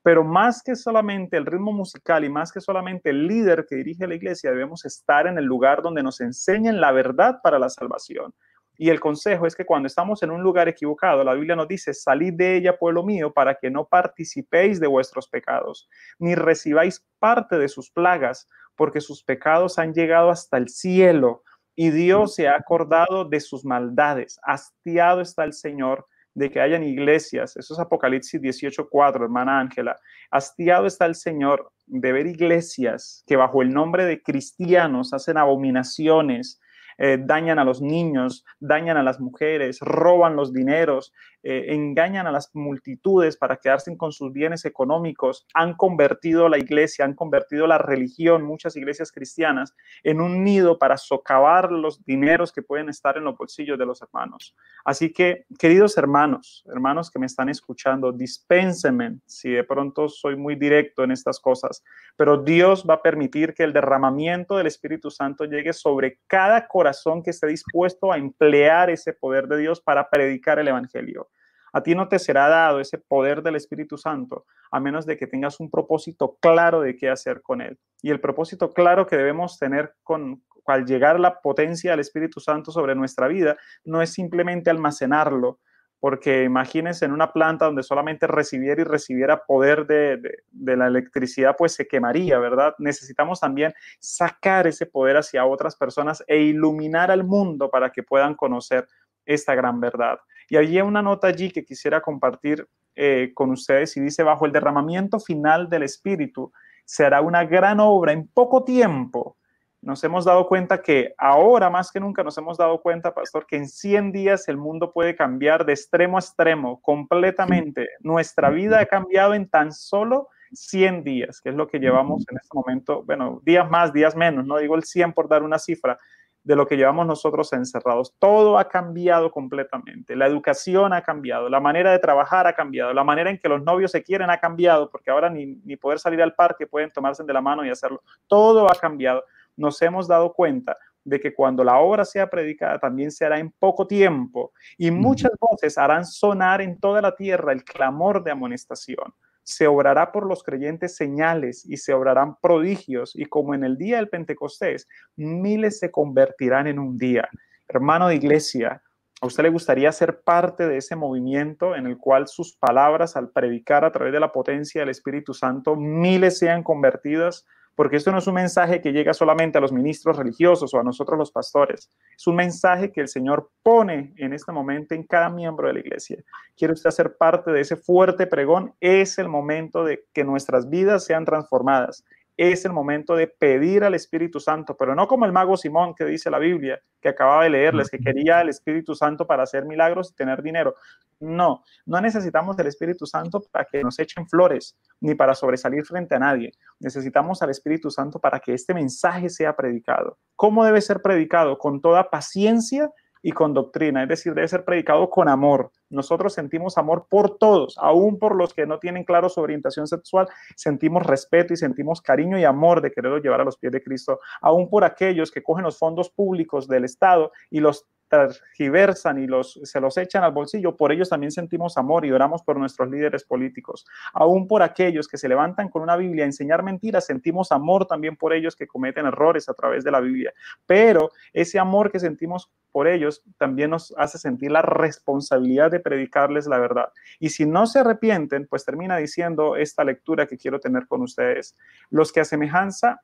pero más que solamente el ritmo musical y más que solamente el líder que dirige la iglesia, debemos estar en el lugar donde nos enseñen la verdad para la salvación. Y el consejo es que cuando estamos en un lugar equivocado, la Biblia nos dice, salid de ella, pueblo mío, para que no participéis de vuestros pecados, ni recibáis parte de sus plagas, porque sus pecados han llegado hasta el cielo y Dios se ha acordado de sus maldades. Hastiado está el Señor de que hayan iglesias, eso es Apocalipsis 18:4, hermana Ángela, hastiado está el Señor de ver iglesias que bajo el nombre de cristianos hacen abominaciones, eh, dañan a los niños, dañan a las mujeres, roban los dineros, eh, engañan a las multitudes para quedarse con sus bienes económicos, han convertido la iglesia, han convertido la religión, muchas iglesias cristianas, en un nido para socavar los dineros que pueden estar en los bolsillos de los hermanos. Así que, queridos hermanos, hermanos que me están escuchando, dispénsenme si de pronto soy muy directo en estas cosas, pero Dios va a permitir que el derramamiento del Espíritu Santo llegue sobre cada corazón que esté dispuesto a emplear ese poder de Dios para predicar el Evangelio. A ti no te será dado ese poder del Espíritu Santo a menos de que tengas un propósito claro de qué hacer con él. Y el propósito claro que debemos tener con, al llegar la potencia del Espíritu Santo sobre nuestra vida no es simplemente almacenarlo, porque imagínense en una planta donde solamente recibiera y recibiera poder de, la electricidad, pues se quemaría, ¿verdad? Necesitamos también sacar ese poder hacia otras personas e iluminar al mundo para que puedan conocer esta gran verdad. Y había una nota allí que quisiera compartir eh, con ustedes y dice, bajo el derramamiento final del Espíritu, será una gran obra en poco tiempo nos hemos dado cuenta que ahora más que nunca nos hemos dado cuenta, pastor, que en 100 días el mundo puede cambiar de extremo a extremo completamente. Nuestra vida ha cambiado en tan solo 100 días, que es lo que llevamos en este momento, bueno, días más, días menos, no digo el 100 por dar una cifra, de lo que llevamos nosotros encerrados. Todo ha cambiado completamente. La educación ha cambiado, la manera de trabajar ha cambiado, la manera en que los novios se quieren ha cambiado, porque ahora ni, ni poder salir al parque pueden tomarse de la mano y hacerlo. Todo ha cambiado nos hemos dado cuenta de que cuando la obra sea predicada también se hará en poco tiempo y muchas voces harán sonar en toda la tierra el clamor de amonestación. Se obrará por los creyentes señales y se obrarán prodigios y como en el día del Pentecostés, miles se convertirán en un día. Hermano de iglesia, ¿a usted le gustaría ser parte de ese movimiento en el cual sus palabras al predicar a través de la potencia del Espíritu Santo, miles sean convertidas? Porque esto no es un mensaje que llega solamente a los ministros religiosos o a nosotros los pastores, es un mensaje que el Señor pone en este momento en cada miembro de la iglesia. ¿Quiere usted ser parte de ese fuerte pregón? Es el momento de que nuestras vidas sean transformadas es el momento de pedir al Espíritu Santo, pero no como el mago Simón que dice la Biblia, que acababa de leerles, que quería el Espíritu Santo para hacer milagros y tener dinero. No, no necesitamos del Espíritu Santo para que nos echen flores, ni para sobresalir frente a nadie. Necesitamos al Espíritu Santo para que este mensaje sea predicado. ¿Cómo debe ser predicado? Con toda paciencia y con doctrina, es decir, debe ser predicado con amor. Nosotros sentimos amor por todos, aún por los que no tienen claro su orientación sexual, sentimos respeto y sentimos cariño y amor de quererlo llevar a los pies de Cristo, aún por aquellos que cogen los fondos públicos del Estado y los tergiversan y los, se los echan al bolsillo, por ellos también sentimos amor y oramos por nuestros líderes políticos. Aún por aquellos que se levantan con una Biblia a enseñar mentiras, sentimos amor también por ellos que cometen errores a través de la Biblia. Pero ese amor que sentimos por ellos también nos hace sentir la responsabilidad de predicarles la verdad. Y si no se arrepienten, pues termina diciendo esta lectura que quiero tener con ustedes. Los que a semejanza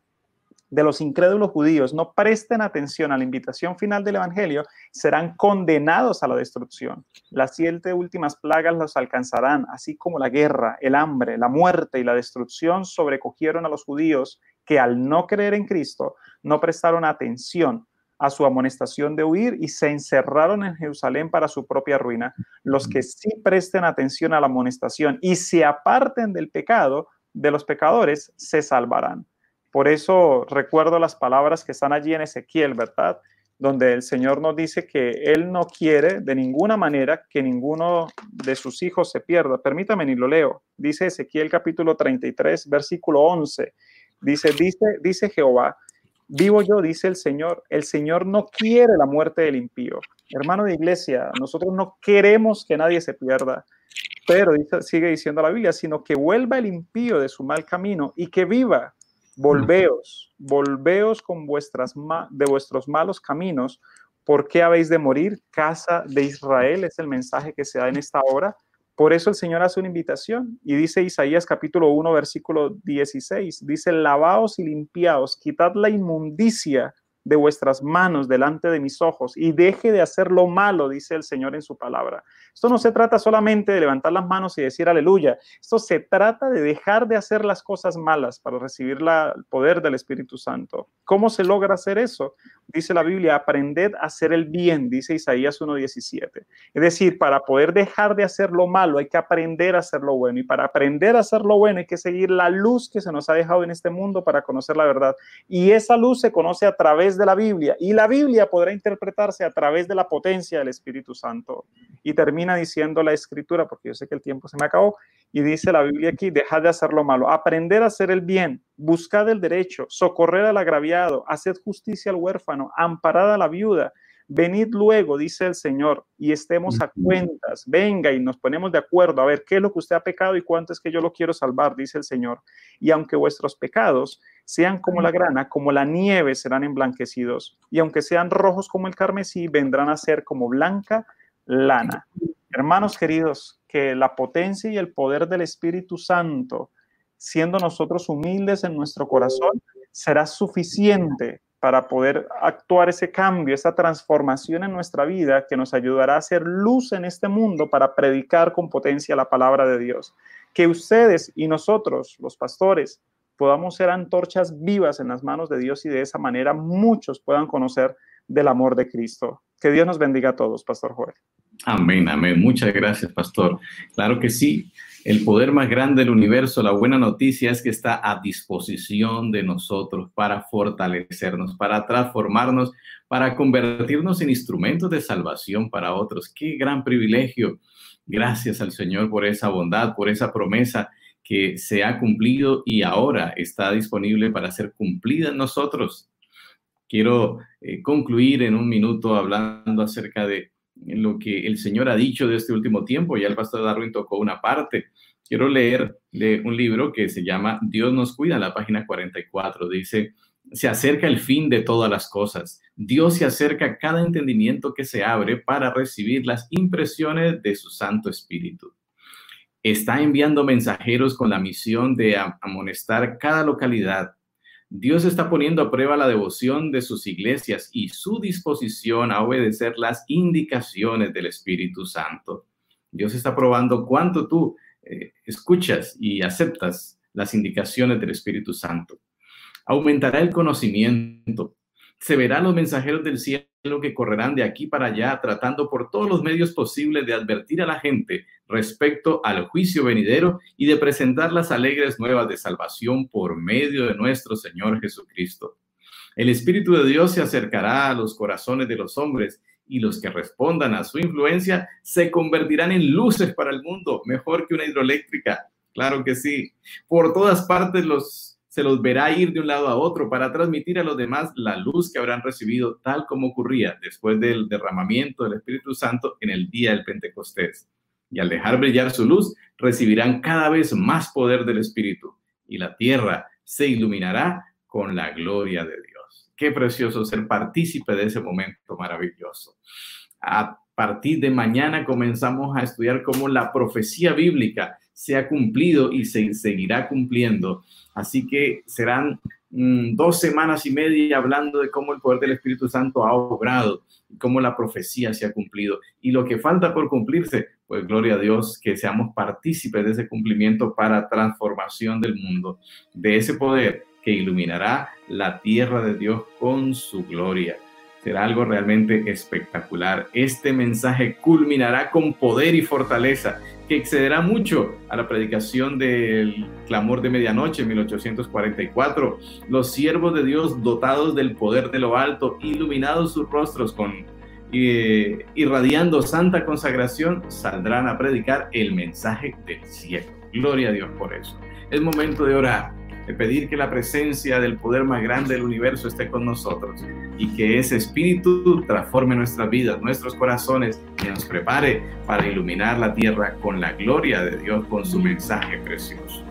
de los incrédulos judíos no presten atención a la invitación final del Evangelio, serán condenados a la destrucción. Las siete últimas plagas los alcanzarán, así como la guerra, el hambre, la muerte y la destrucción sobrecogieron a los judíos que al no creer en Cristo no prestaron atención a su amonestación de huir y se encerraron en Jerusalén para su propia ruina. Los que sí presten atención a la amonestación y se aparten del pecado de los pecadores se salvarán. Por eso recuerdo las palabras que están allí en Ezequiel, ¿verdad? Donde el Señor nos dice que Él no quiere de ninguna manera que ninguno de sus hijos se pierda. Permítame ni lo leo. Dice Ezequiel capítulo 33, versículo 11. Dice, dice, dice Jehová, vivo yo, dice el Señor, el Señor no quiere la muerte del impío. Hermano de iglesia, nosotros no queremos que nadie se pierda, pero sigue diciendo la Biblia, sino que vuelva el impío de su mal camino y que viva Volveos, volveos con vuestras de vuestros malos caminos. ¿Por qué habéis de morir? Casa de Israel es el mensaje que se da en esta hora. Por eso el Señor hace una invitación y dice Isaías capítulo 1 versículo 16, dice, lavaos y limpiaos, quitad la inmundicia de vuestras manos delante de mis ojos y deje de hacer lo malo, dice el Señor en su palabra. Esto no se trata solamente de levantar las manos y decir aleluya, esto se trata de dejar de hacer las cosas malas para recibir el poder del Espíritu Santo. ¿Cómo se logra hacer eso? Dice la Biblia, aprended a hacer el bien, dice Isaías 1.17. Es decir, para poder dejar de hacer lo malo hay que aprender a hacer lo bueno. Y para aprender a hacer lo bueno hay que seguir la luz que se nos ha dejado en este mundo para conocer la verdad. Y esa luz se conoce a través de la Biblia. Y la Biblia podrá interpretarse a través de la potencia del Espíritu Santo. Y termina diciendo la escritura, porque yo sé que el tiempo se me acabó, y dice la Biblia aquí, dejad de hacer lo malo, aprender a hacer el bien, buscad el derecho, socorrer al agraviado, haced justicia al huérfano, amparad a la viuda. Venid luego, dice el Señor, y estemos a cuentas. Venga y nos ponemos de acuerdo a ver qué es lo que usted ha pecado y cuánto es que yo lo quiero salvar, dice el Señor. Y aunque vuestros pecados sean como la grana, como la nieve serán emblanquecidos. Y aunque sean rojos como el carmesí, vendrán a ser como blanca lana. Hermanos queridos, que la potencia y el poder del Espíritu Santo, siendo nosotros humildes en nuestro corazón, será suficiente para poder actuar ese cambio, esa transformación en nuestra vida que nos ayudará a hacer luz en este mundo para predicar con potencia la palabra de Dios. Que ustedes y nosotros, los pastores, podamos ser antorchas vivas en las manos de Dios y de esa manera muchos puedan conocer del amor de Cristo. Que Dios nos bendiga a todos, Pastor Joel. Amén, amén. Muchas gracias, pastor. Claro que sí. El poder más grande del universo, la buena noticia es que está a disposición de nosotros para fortalecernos, para transformarnos, para convertirnos en instrumentos de salvación para otros. Qué gran privilegio. Gracias al Señor por esa bondad, por esa promesa que se ha cumplido y ahora está disponible para ser cumplida en nosotros. Quiero eh, concluir en un minuto hablando acerca de lo que el Señor ha dicho de este último tiempo. Ya el pastor Darwin tocó una parte. Quiero leer de un libro que se llama Dios nos cuida, la página 44. Dice, se acerca el fin de todas las cosas. Dios se acerca a cada entendimiento que se abre para recibir las impresiones de su Santo Espíritu. Está enviando mensajeros con la misión de amonestar cada localidad Dios está poniendo a prueba la devoción de sus iglesias y su disposición a obedecer las indicaciones del Espíritu Santo. Dios está probando cuánto tú eh, escuchas y aceptas las indicaciones del Espíritu Santo. Aumentará el conocimiento. Se verán los mensajeros del cielo lo que correrán de aquí para allá, tratando por todos los medios posibles de advertir a la gente respecto al juicio venidero y de presentar las alegres nuevas de salvación por medio de nuestro Señor Jesucristo. El Espíritu de Dios se acercará a los corazones de los hombres y los que respondan a su influencia se convertirán en luces para el mundo, mejor que una hidroeléctrica. Claro que sí. Por todas partes los se los verá ir de un lado a otro para transmitir a los demás la luz que habrán recibido, tal como ocurría después del derramamiento del Espíritu Santo en el día del Pentecostés. Y al dejar brillar su luz, recibirán cada vez más poder del Espíritu, y la tierra se iluminará con la gloria de Dios. Qué precioso ser partícipe de ese momento maravilloso. A partir de mañana comenzamos a estudiar cómo la profecía bíblica se ha cumplido y se seguirá cumpliendo Así que serán mm, dos semanas y media hablando de cómo el poder del Espíritu Santo ha obrado cómo la profecía se ha cumplido. Y lo que falta por cumplirse, pues gloria a Dios que seamos partícipes de ese cumplimiento para transformación del mundo, de ese poder que iluminará la tierra de Dios con su gloria será algo realmente espectacular. Este mensaje culminará con poder y fortaleza que excederá mucho a la predicación del clamor de medianoche en 1844. Los siervos de Dios dotados del poder de lo alto, iluminados sus rostros con eh, irradiando santa consagración, saldrán a predicar el mensaje del cielo. Gloria a Dios por eso. Es momento de orar pedir que la presencia del poder más grande del universo esté con nosotros y que ese espíritu transforme nuestras vidas, nuestros corazones y nos prepare para iluminar la tierra con la gloria de Dios, con su mensaje precioso.